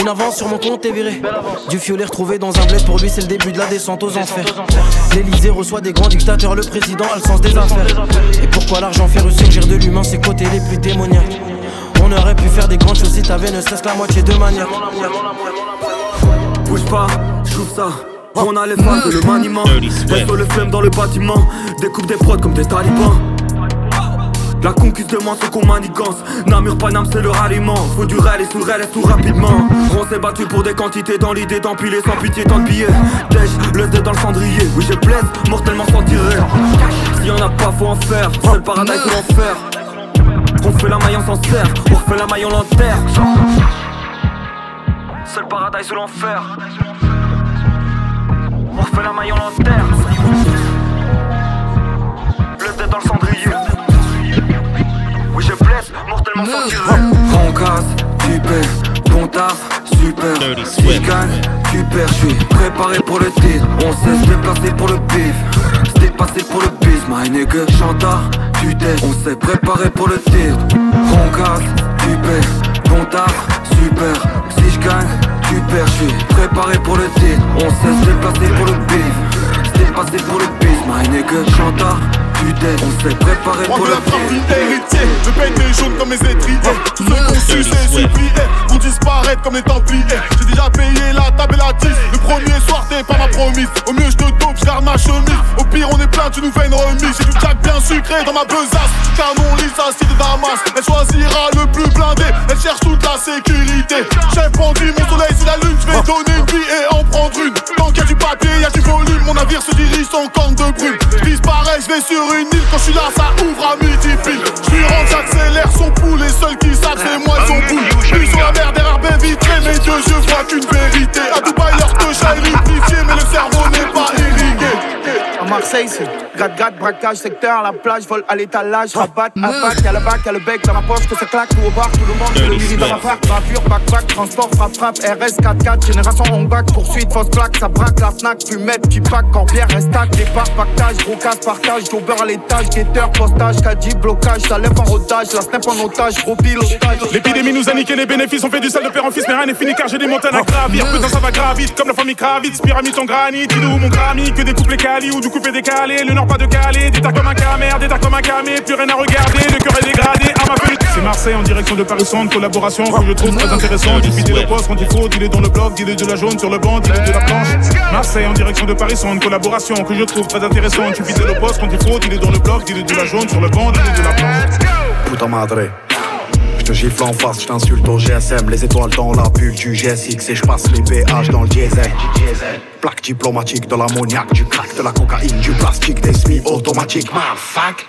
Une avance sur mon compte est viré. Du fiolet retrouvé dans un bled, pour c'est le début de la descente aux enfers. L'Elysée reçoit des grands dictateurs, le président a le sens des affaires. Et pourquoi l'argent fait ressurgir de l'humain ses côtés les plus démoniaques? On aurait pu faire des grandes choses si t'avais ne serait-ce que la moitié de maniaque. Bouge pas, j'ouvre ça. On a les fans de le maniement. Reste le flemme dans le bâtiment. Découpe des prods comme des talibans. La conquise de moi c'est qu'on manigance. Namur Panam c'est le ralliement. Faut du réel et sous réel et tout rapidement. On s'est battu pour des quantités dans l'idée d'empiler sans pitié tant de billets. Dèche, le dé dans le cendrier. Oui j'ai plaise, mortellement sans tirer S'il y en a pas faut en faire. C'est le paradis ou l'enfer On fait la maille on s'en sert On refait la maille on l'enterre C'est le paradis ou l'enfer. On refait la maille on l'enterre Le dé dans le cendrier blesse, mortellement sans On casse, tu paies, bon taf, super. Si je gagne, tu perds, je suis préparé pour le titre. On sait se déplacer pour le bif. Se dépasser pour le bis, my nigga. Chantard, tu t'es, on s'est préparé pour le titre. On casse, tu paies, bon taf, super. Si je gagne, tu perds, je suis préparé pour le titre. On sait se déplacer pour le bif. Se dépasser pour le bis, my nigga. Chantard on s'est préparé pour la famille héritier, je paye des jaunes comme mes étriers. Tous ceux qu'on suce et suppliés Pour disparaître comme les templiers. J'ai déjà payé la table et la tisse. Le premier soir t'es pas ma promise. Au mieux je te dope, je ma chemise. Au pire on est plein, tu nous fais une remise. J'ai du jack bien sucré dans ma besace. Canon lisse assis de Damas. Elle choisira le plus blindé. Elle cherche toute la sécurité. Chef bandit, mon soleil c'est la lune. Je vais donner une vie et en prendre une. Tant qu'il y a du papier, y a du volume. Mon navire se dirige sans corne de brume. Je disparais, je vais sur une île Quand je suis là ça ouvre à midi pile. Je lui rends j'accélère son pouls Les seuls qui savent c'est moi son boule. Ils sont la merde derrière baie vitrée Mes yeux je vois qu'une vérité. À Dubaï leur touche à électrifié Mais le cerveau n'est pas irrigué. À Marseille c'est Gad gad, braquage, secteur, la plage, vol à l'étalage, rabat, attaque, y'a le bac, y'a le bec dans ma poche, que ça claque, tout au bar, tout le monde, que le midi dans ma fac, gravure, backpack, transport, frappe, frappe, RS, 4-4, génération on back, poursuite, fausse plaque, ça braque, la snack, fumette, tu pack, corbière, restac, départ, pactage, gros casse, partage, beurre à l'étage, guetteur, postage, caddie, blocage, ça lève en rodage, la snap en otage, gros pilotage. L'épidémie nous a niqué les bénéfices, on fait du sale de père en fils, mais rien n'est fini car j'ai des montagnes à gravir, putain ça va gravite, comme la famille Kravitz, pyramide en granit, dis mon grammy, que des couples cali ou du coupé décalé, le nord pas de calé, des comme un camère, des comme un camé, plus rien à regarder, le cœur est dégradé à ma pute. C'est Marseille en direction de Paris Centre, collaboration que je trouve très intéressante. Diffuser le poste quand il faut, dis-le dans le blog, dis-le de la jaune sur le banc, dis-le de la planche. Marseille en direction de Paris Centre, collaboration que je trouve très intéressante. Tu le poste quand il faut, dis-le dans le blog, dis-le de la jaune sur le banc, dis-le de la planche. Puta madre. Je te gifle en face, je t'insulte au GSM, les étoiles dans la bulle du GSX et je passe les PH dans le diesel. Plaque diplomatique, de l'ammoniaque, du crack, de la cocaïne, du plastique, des semi automatiques. fuck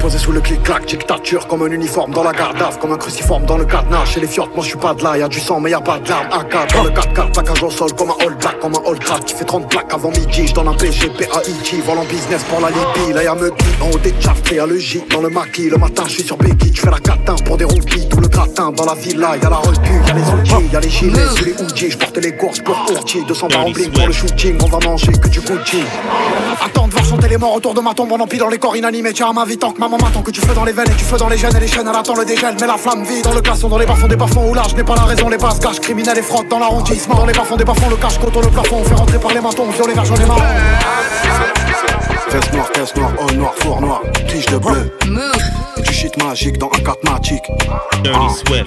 Posé sous le clic-clac, dictature comme un uniforme dans la garde comme un cruciforme dans le cadenas. Chez les fjords, moi je suis pas de là, y'a du sang mais y'a pas de larmes. AK dans le 4 4 cage au sol comme un old black, comme un old trap qui fait 30 plaques avant midi. Je donne un PG, PAIT, vol en business pour la Libye. Là y'a me en haut des charts, y'a le J dans le maquis. Le matin, je suis sur Becky, je fais la catin pour des Tout le gratin dans la villa, y'a la retenue, y'a les outils, y'a les gilets sur les hoodies. Je porte les courses pour Ourti, 200 par en pour le shooting. On va manger que du Gucci. Attends de voir chanter les morts autour de ma tombe, on empile dans les corps inanimés. Tiens, ma vie tant que maman m'attend que tu fais dans les veines et tu fais dans les gènes et les chaînes. Elle attend le dégel, mais la flamme vit dans le glaçon, dans les bas-fonds des bas-fonds où large n'est pas la raison. Les bases gâches criminels et frottent dans l'arrondissement. Dans les bas-fonds des bas-fonds, le cache côte le plafond. On fait rentrer par les mentons, violer vers jaune et marron. Veste noire, caisse noire, haut noir, four noir, tige de bleu. Et du shit magique dans un 4 magique. Dirty Swift.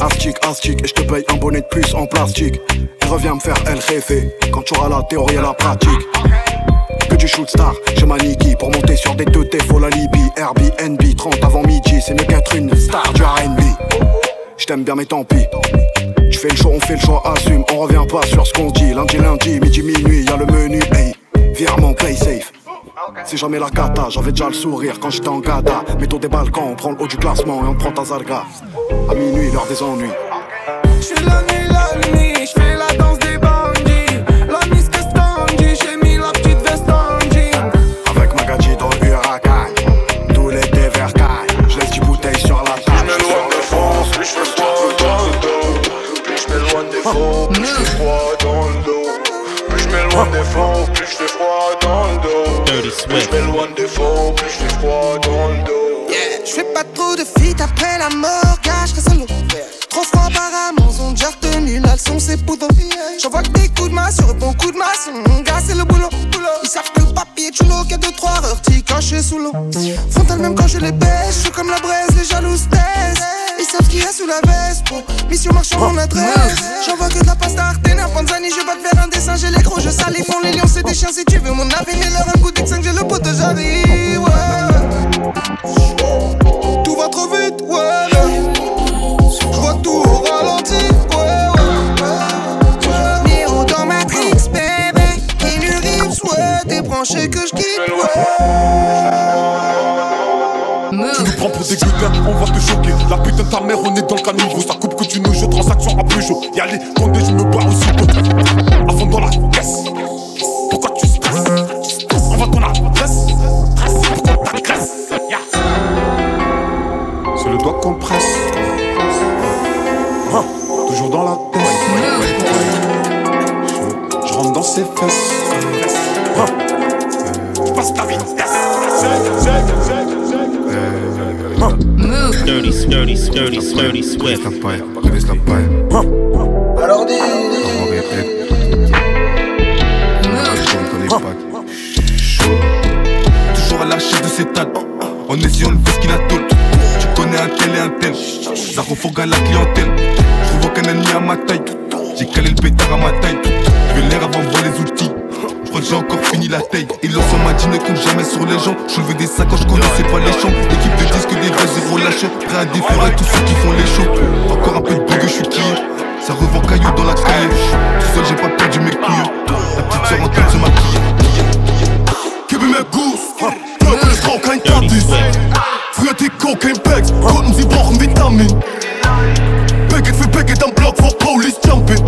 Astic, astic, et je te paye un bonnet de plus en plastique. Et reviens me faire El Jefe quand tu auras la théorie et la pratique. Que du shoot star, je Nike pour monter sur des teutés, faut la Libye. Airbnb 30 avant midi, c'est mieux qu'être une star du RB. Je t'aime bien, mais tant pis. Tu fais le choix, on fait le choix, assume. On revient pas sur ce qu'on dit. Lundi, lundi, midi, minuit, y'a le menu, hey. Virement, play safe. Ah, si jamais la cata, j'avais déjà le sourire quand j'étais en gada. Mettons des balcons, on prend le haut du classement et on prend ta zarga. À minuit, l'heure des ennuis. J'suis la nuit, la nuit, j'fais la danse des bandits. La mise que standy, j'ai mis la petite veste en jean. Avec ma gadji dans le huracan, tout l'été vers J'laisse du bouteille sur la table. J'm'éloigne de France, puis j'fais ah. froid dans le dos. Puis j'm'éloigne des faux, puis j'fais froid dans le dos. Puis j'm'éloigne des faux, puis j'fais froid dans le dos. Yeah, j'fais pas trop de feat après la mort, car j'reste solo. Trop froid apparemment, ont déjà retenu la leçon, c'est poudre. J'envoie que des coups de main sur un bon coup de masse, mon gars, c'est le boulot. Ils savent que le papier est chulo, qu'il y a 2-3 heures, t'y caché sous l'eau. Frontal, même quand je les baisse, je suis comme la braise, les jalouses taisent. Ils savent ce qu'il y a sous la veste, pour mission marchand mon adresse. On va te choquer. La putain de ta mère, on est dans le caniveau. Ça coupe que tu nous joues, transaction à Peugeot. Y'a les condés, je me bats aussi Dirty, dirty Swift. la. Alors dis, eh. Toujours à la chef de ses tas. En essayant de ce qu'il a tout. Tu connais un tel et un tel. Ça refourgue à la clientèle. Je levais des sacs quand je connaissais pas les champs. Équipe de disques, des vrais zéro lâcheurs. Prêt à déférer tous ceux qui font les shows. Encore un peu de bug, je suis plié. Ça revend caillou dans la caille. Tout seul, j'ai pas perdu mes couilles. La petite soeur en train de se maquiller. Mir mehr Goose, ist Frau kein Tattis Früher die Cocaine Bags, Kunden sie brauchen Vitamin Packet für Packet am Block vor Police Jumping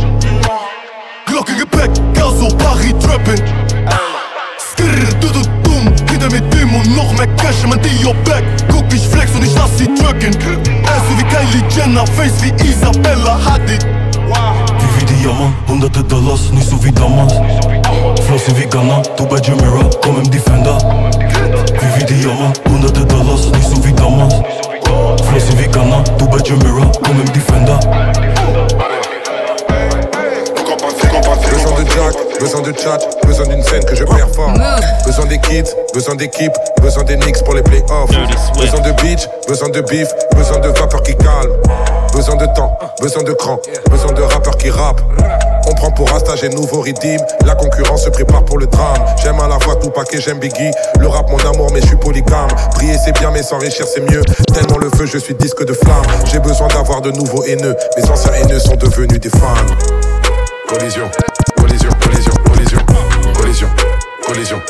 Glocke Gepäck, Gaso, Paris Trapping in mein Dio-Bag Guck ich flex und ich lass sie tracken Ass wie Kylie Jenner, Face wie Isabella Hadid Wie wie Diamant, hunderte Dollars, nicht so wie damals. Flossen wie Ghana, du bei Jumeirah, komm im Defender. Wie wie Diamant, hunderte Dollars, nicht so wie damals. Flossen wie Ghana, du bei Jumeirah, komm im Defender. Besoin de Jack, besoin de chat, besoin d'une scène que je performe. Besoin des kids, besoin d'équipe, besoin des Knicks pour les playoffs. Besoin de beach, besoin de beef, besoin de vapeur qui calme. Besoin de temps, besoin de cran, besoin de rappeurs qui rappent. On prend pour un stage et nouveau redeem. La concurrence se prépare pour le drame. J'aime à la fois tout paquet, j'aime Biggie. Le rap, mon amour, mais je suis polygame. Briller, c'est bien, mais s'enrichir, c'est mieux. Tellement le feu, je suis disque de flamme. J'ai besoin d'avoir de nouveaux haineux. Mes anciens haineux sont devenus des fans. Collision, collision,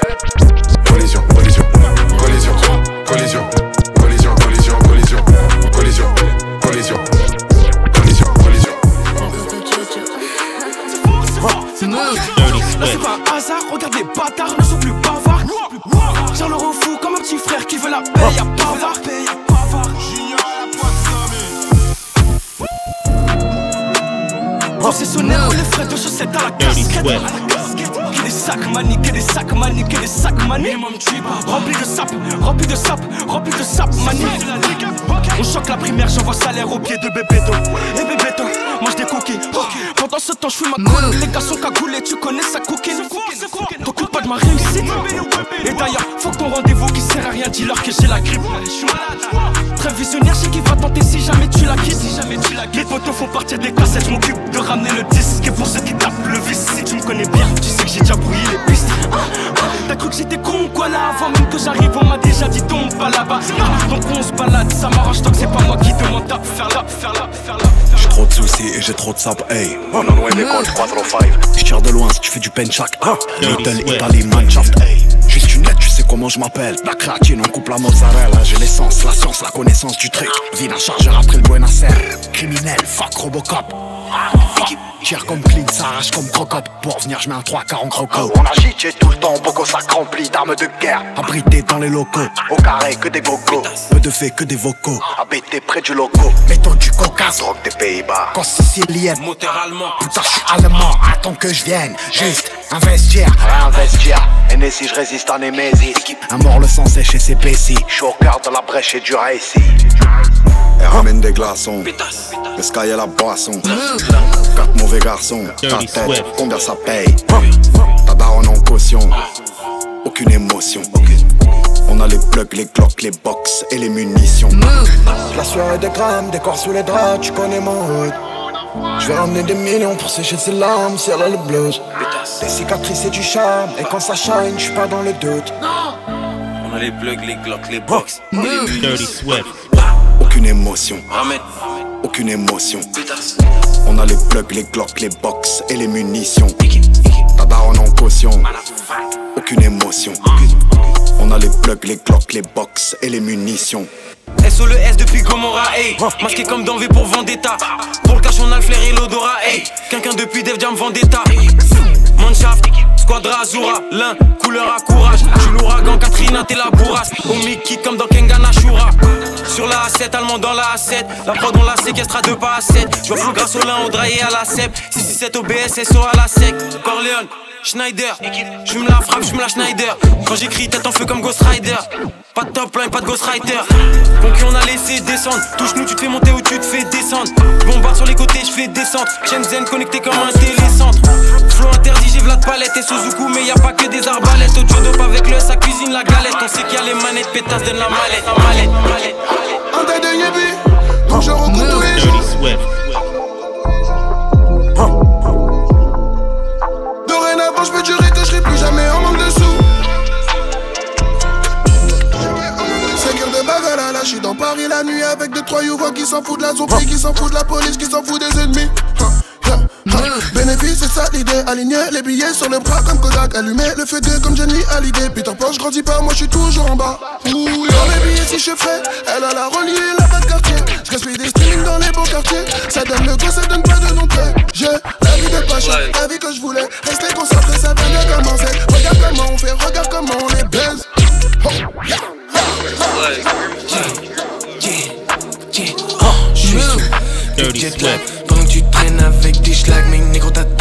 collision, collision, collision, collision, collision, collision, collision, collision, collision, collision, collision. C'est pas un hasard, regarde les bâtards ne sont plus bavards. J'ai le fou comme un petit frère qui veut la paix, y'a bavard Processionnaire, les frais de chaussettes à la casquette Des sacs mani, que des sacs mani, que des sacs mani Rempli de sap, rempli de sap, rempli de sap mani On choque la primaire, j'envoie salaire au pied de Bébéto Et Bébéto, mange des cookies Pendant ce temps je fume ma colle, les gars sont cagoulés, tu connais sa coquine T'occupe pas de ma réussite. Et d'ailleurs, faut que ton rendez-vous qui sert à rien, dis-leur que j'ai la grippe. Très visionnaire, j'ai qui va tenter si jamais tu la quittes. Les potos font partir des cassettes, je m'occupe de ramener le disque. Et pour ceux qui tapent le vice, si tu me connais bien, tu que j'ai déjà brouillé les pistes Ah, ah, T'as cru que j'étais con quoi là Avant même que j'arrive, on m'a déjà dit tombe pas là-bas Donc on se balade, ça m'arrange tant que c'est pas moi qui demande à faire là, faire là, faire là J'ai trop de soucis et j'ai trop de sap, hey. On en loin des codes 405. Je tire de loin si tu fais du penchak. Ah, Little Italy Mannschaft, hey. Sais comment je m'appelle. La cratine, on coupe la mozzarella. J'ai l'essence, la science, la connaissance du truc. Vide un chargeur après le Buenos Aires. Criminel, fuck Robocop. Tire comme clean, s'arrache comme crocop. Pour venir, je mets un 3 40 croco. On agite tout le temps, beaucoup ça rempli d'armes de guerre. Abrité dans les locaux, au carré que des gogos. Peu de faits que des vocaux. Habité près du loco. Mettons du coca, drogue des Pays-Bas. Sicilienne, moteur allemand. Putain, je suis allemand, attends que je vienne. Juste investir, investir. Et si je résiste en Némésis. Un mort le sang sèche et s'épaissit. Je suis au cœur de la brèche et du récit. Elle ramène des glaçons. Le sky et la boisson. Quatre mauvais garçons. Ta tête, combien ça paye Ta daronne en caution. Aucune émotion. On a les plugs, les glocks, les box et les munitions. La soirée des grammes, des corps sous les draps, tu connais mon hood. Je vais ramener des millions pour sécher ses larmes si elle a le blues. Des cicatrices et du charme, et quand ça shine, je suis pas dans le doute. On a les plugs, les glocks, les box. Dirty Swift. Aucune émotion. Aucune émotion. On a les plugs, les glocks, les box et les munitions. Ta daronne en caution. Aucune émotion. On a les plugs, les glocks, les box et les munitions. SO le S depuis Gomorra, hey. Masqué comme dans V pour Vendetta. Pour le cash on a le flair et l'odorat, hey. Quelqu'un depuis Def Jam Vendetta. Manshaft, Squadra Azura. L'un, couleur à courage. J'suis l'ouragan, Katrina t'es la bourrasse. Mickey comme dans Kengan Ashura. Sur la A7, allemand dans la A7 La prod on la séquestre à deux pas à 7 J'vois flou grâce au lin, au draillé à la CEP. 667 OBS, SO à la sec. Corleone Schneider, j'fume la frappe, j'fume la Schneider. Quand j'écris, tête en feu comme Ghost Rider. Pas de top line, pas de Ghost Rider. Donc on a laissé descendre. Touche-nous, tu te fais monter ou tu te fais descendre. Bombarde sur les côtés, j'fais descendre. Shenzhen connecté comme un télécentre. Flow interdit, j'ai Vlad Palette et Suzuku, mais y a pas que des arbalètes. Au dope avec le, sa cuisine la galette. On sait qu'il y a les manettes, pétasse, donne la mallette. Mallette, mallette. Un de je recours tous les jours. Dorénavant, je peux durer je serai plus jamais en manque de sous. Je suis dans Paris la nuit avec deux trois youvois qui s'en foutent de la zone, qui s'en foutent de la police, qui s'en foutent des ennemis. Ha. Bénéfice, c'est ça l'idée, aligner les billets sur le bras comme Kodak, allumer le feu de comme Jenny Hallyday. Peter Pan, je grandis pas, moi je suis toujours en bas. Ouh, dans mes billets si je fais, elle a la reliée, la bas de quartier. Je gaspille des streamings dans les beaux quartiers. Ça donne le go, ça donne pas de nom. J'ai la vie de pas cher, la vie que je voulais. Rester concentré, ça vient de commencer. Regarde comment on fait, regarde comment on les jet. Pendant que tu traînes avec des schlags Mes négros t'attendent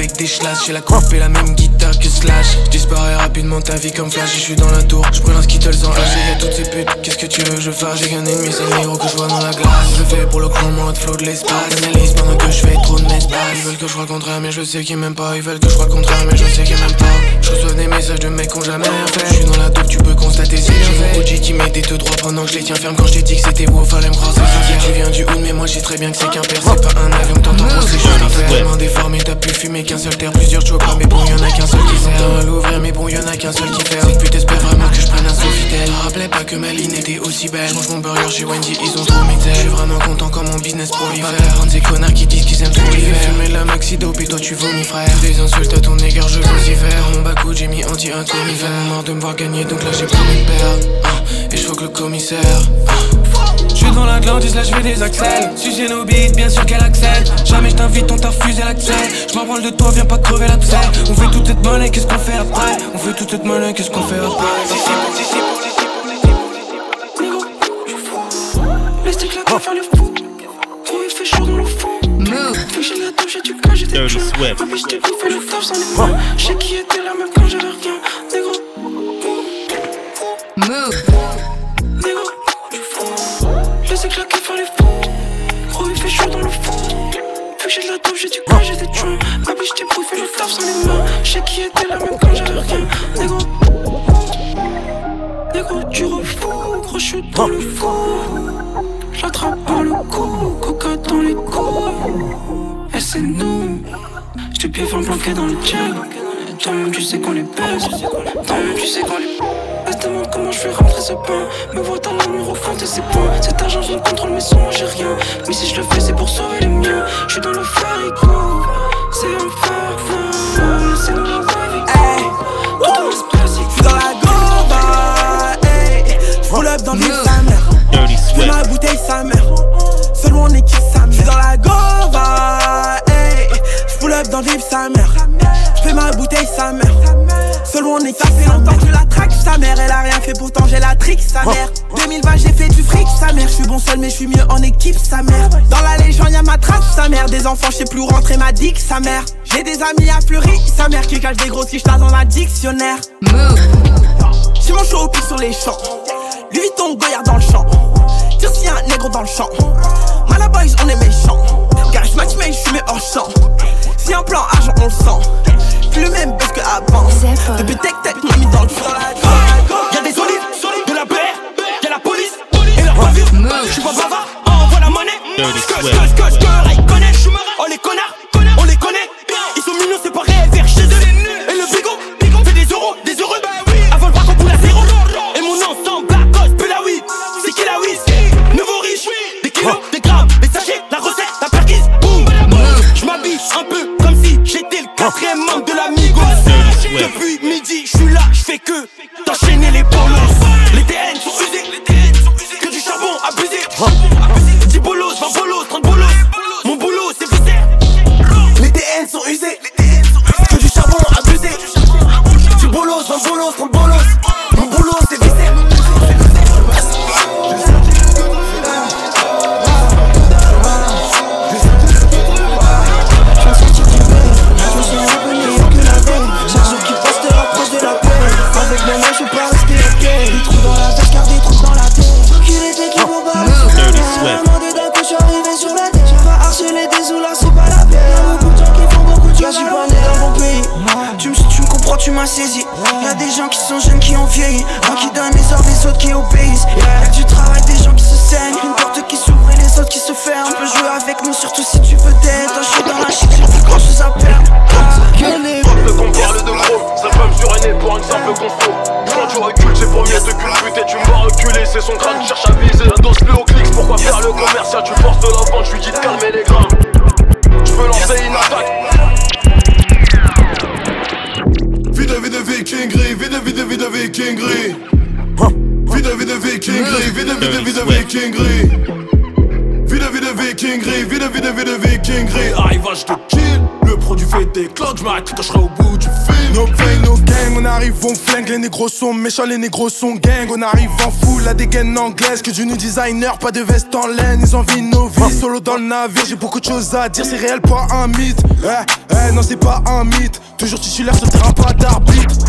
avec des schlags J'ai la coupe et la même guitare que Slash. J'disparais rapidement ta vie comme Flash Je suis dans la tour, j'brûle un Skittles en H Y'a toutes ces putes, qu'est-ce que tu veux que je fasse? J'ai qu'un ennemi, c'est le négro que je vois dans la glace. Je fais pour le grand mode flow de l'espace. Analyse pendant que je fais trop de messes Ils veulent que je crois le contraire mais je sais qu'ils m'aiment pas. Ils veulent que je crois le contraire mais je sais qu'ils m'aiment pas. Je reçois des messages de mecs qui ont jamais rien fait. Je suis dans la dope, tu peux constater si j'ai mon OG qui met des deux droits pendant que je les tiens ferme Quand je t'ai dit que c'était wow, fallait me sincère Tu viens du hood mais moi je sais très bien que c'est qu'un père. C'est pas un avion t'entends c'est juste un fer déformé, t'as pu fumer qu'un seul terre Plusieurs chopas mais bon y'en a qu'un seul qui sert. À l'ouvrir mais bon y'en a qu'un seul qui fait Cette pute espère vraiment que je Sofitel Te rappelais pas que ma ligne était aussi belle. Je mange mon burger chez Wendy, ils ont trop mixé. Je suis vraiment content quand mon business prolifère Rendre ces connards qui disent qu'ils aiment trop l'hiver. Fumer la maxi dope et toi tu vomis frère. Des insultes à ton égard je vocifère Mon bas j'ai mis anti un conifère Marre de me voir gagner donc là j'ai plus de perdre Ah, Et je que le commissaire. Ah. Je suis dans l'Atlantis, là je fais des accels Sucer nos beats, bien sûr qu'elle accède. Jamais je t'invite, on t'a refusé l'accès. Je m'en de toi, viens pas crever l'abcès. On fait toute cette monnaie, qu'est-ce qu'on fait après? On fait toute cette monnaie, qu'est-ce qu'on fait après? Là, faire le fou. Trop il fait chaud dans le fond. Vu que j'ai la touche, j'ai du cas, j'ai des Dirty joints. Swift. Ma biche, t'es bouffé le taf sans les mains. Je sais qui était là, même quand j'avais rien. Négro, négro, je sticks là, faire les fous. Gros, il fait chaud dans le fond. Vu que j'ai la touche, j'ai du cas, j'ai des joints. Ma biche, t'es bouffé le taf sans les mains. Je sais qui était là, même quand j'avais rien. Négro, négro, tu refous. Gros, je suis dans le fou. J'attrape par le cou, coca dans les coups. Et c'est nous. J'te fin planqué dans le check. Toi-même, tu sais qu'on les baisse. Toi-même, tu sais qu'on les baisse. Demande comment je fais rentrer ce pain. Me vois ta l'amour au fond de ses points. Cet argent vient contrôle mes sons, j'ai rien. Mais si je le fais, c'est pour sauver les miens. J'suis dans le farico. C'est un fardeau. Laissez-nous la vie. Tout dans Dirty Swift. ma bouteille, sa mère. Seulement on est qui sa mère. J'suis dans la gova, hey. Up dans le sa mère. J'fais ma bouteille, sa mère. Seulement on est Ça fait longtemps que je la traque, sa mère. Elle a rien fait, pourtant j'ai la trick, sa mère. 2020, j'ai fait du fric, sa mère. J'suis bon seul, mais j'suis mieux en équipe, sa mère. Dans la légende, y'a ma trace, sa mère. Des enfants, j'sais plus où rentrer ma dick, sa mère. J'ai des amis à pleurer, sa mère qui cache des gros si j'tase dans un dictionnaire. Move. J'suis mon show au sur les champs. Lui ton goyard dans le champ. Tire s'il y a un négro dans le champ. Malaboys, on est méchants. Garage match, mais je suis hors champ. Si un plan argent, on le sent. Plus le même buzz que avant. Depuis tech tech, m'a mis dans le fond. Y'a des solides, de la BR, y'a la police et leur bavure. Je suis pas bavard, envoie la monnaie. Scotch, scotch, scotch, scotch, ils connaissent. Oh les connards, négros sont méchants, les négros sont gang. On arrive en foule, la dégaine anglaise. Que du new designer, pas de veste en laine. Ils envient nos vies, solo dans le navire. J'ai beaucoup de choses à dire, c'est réel, pas un mythe. Eh, eh, non, c'est pas un mythe. Toujours titulaire sur le terrain, pas d'arbitre.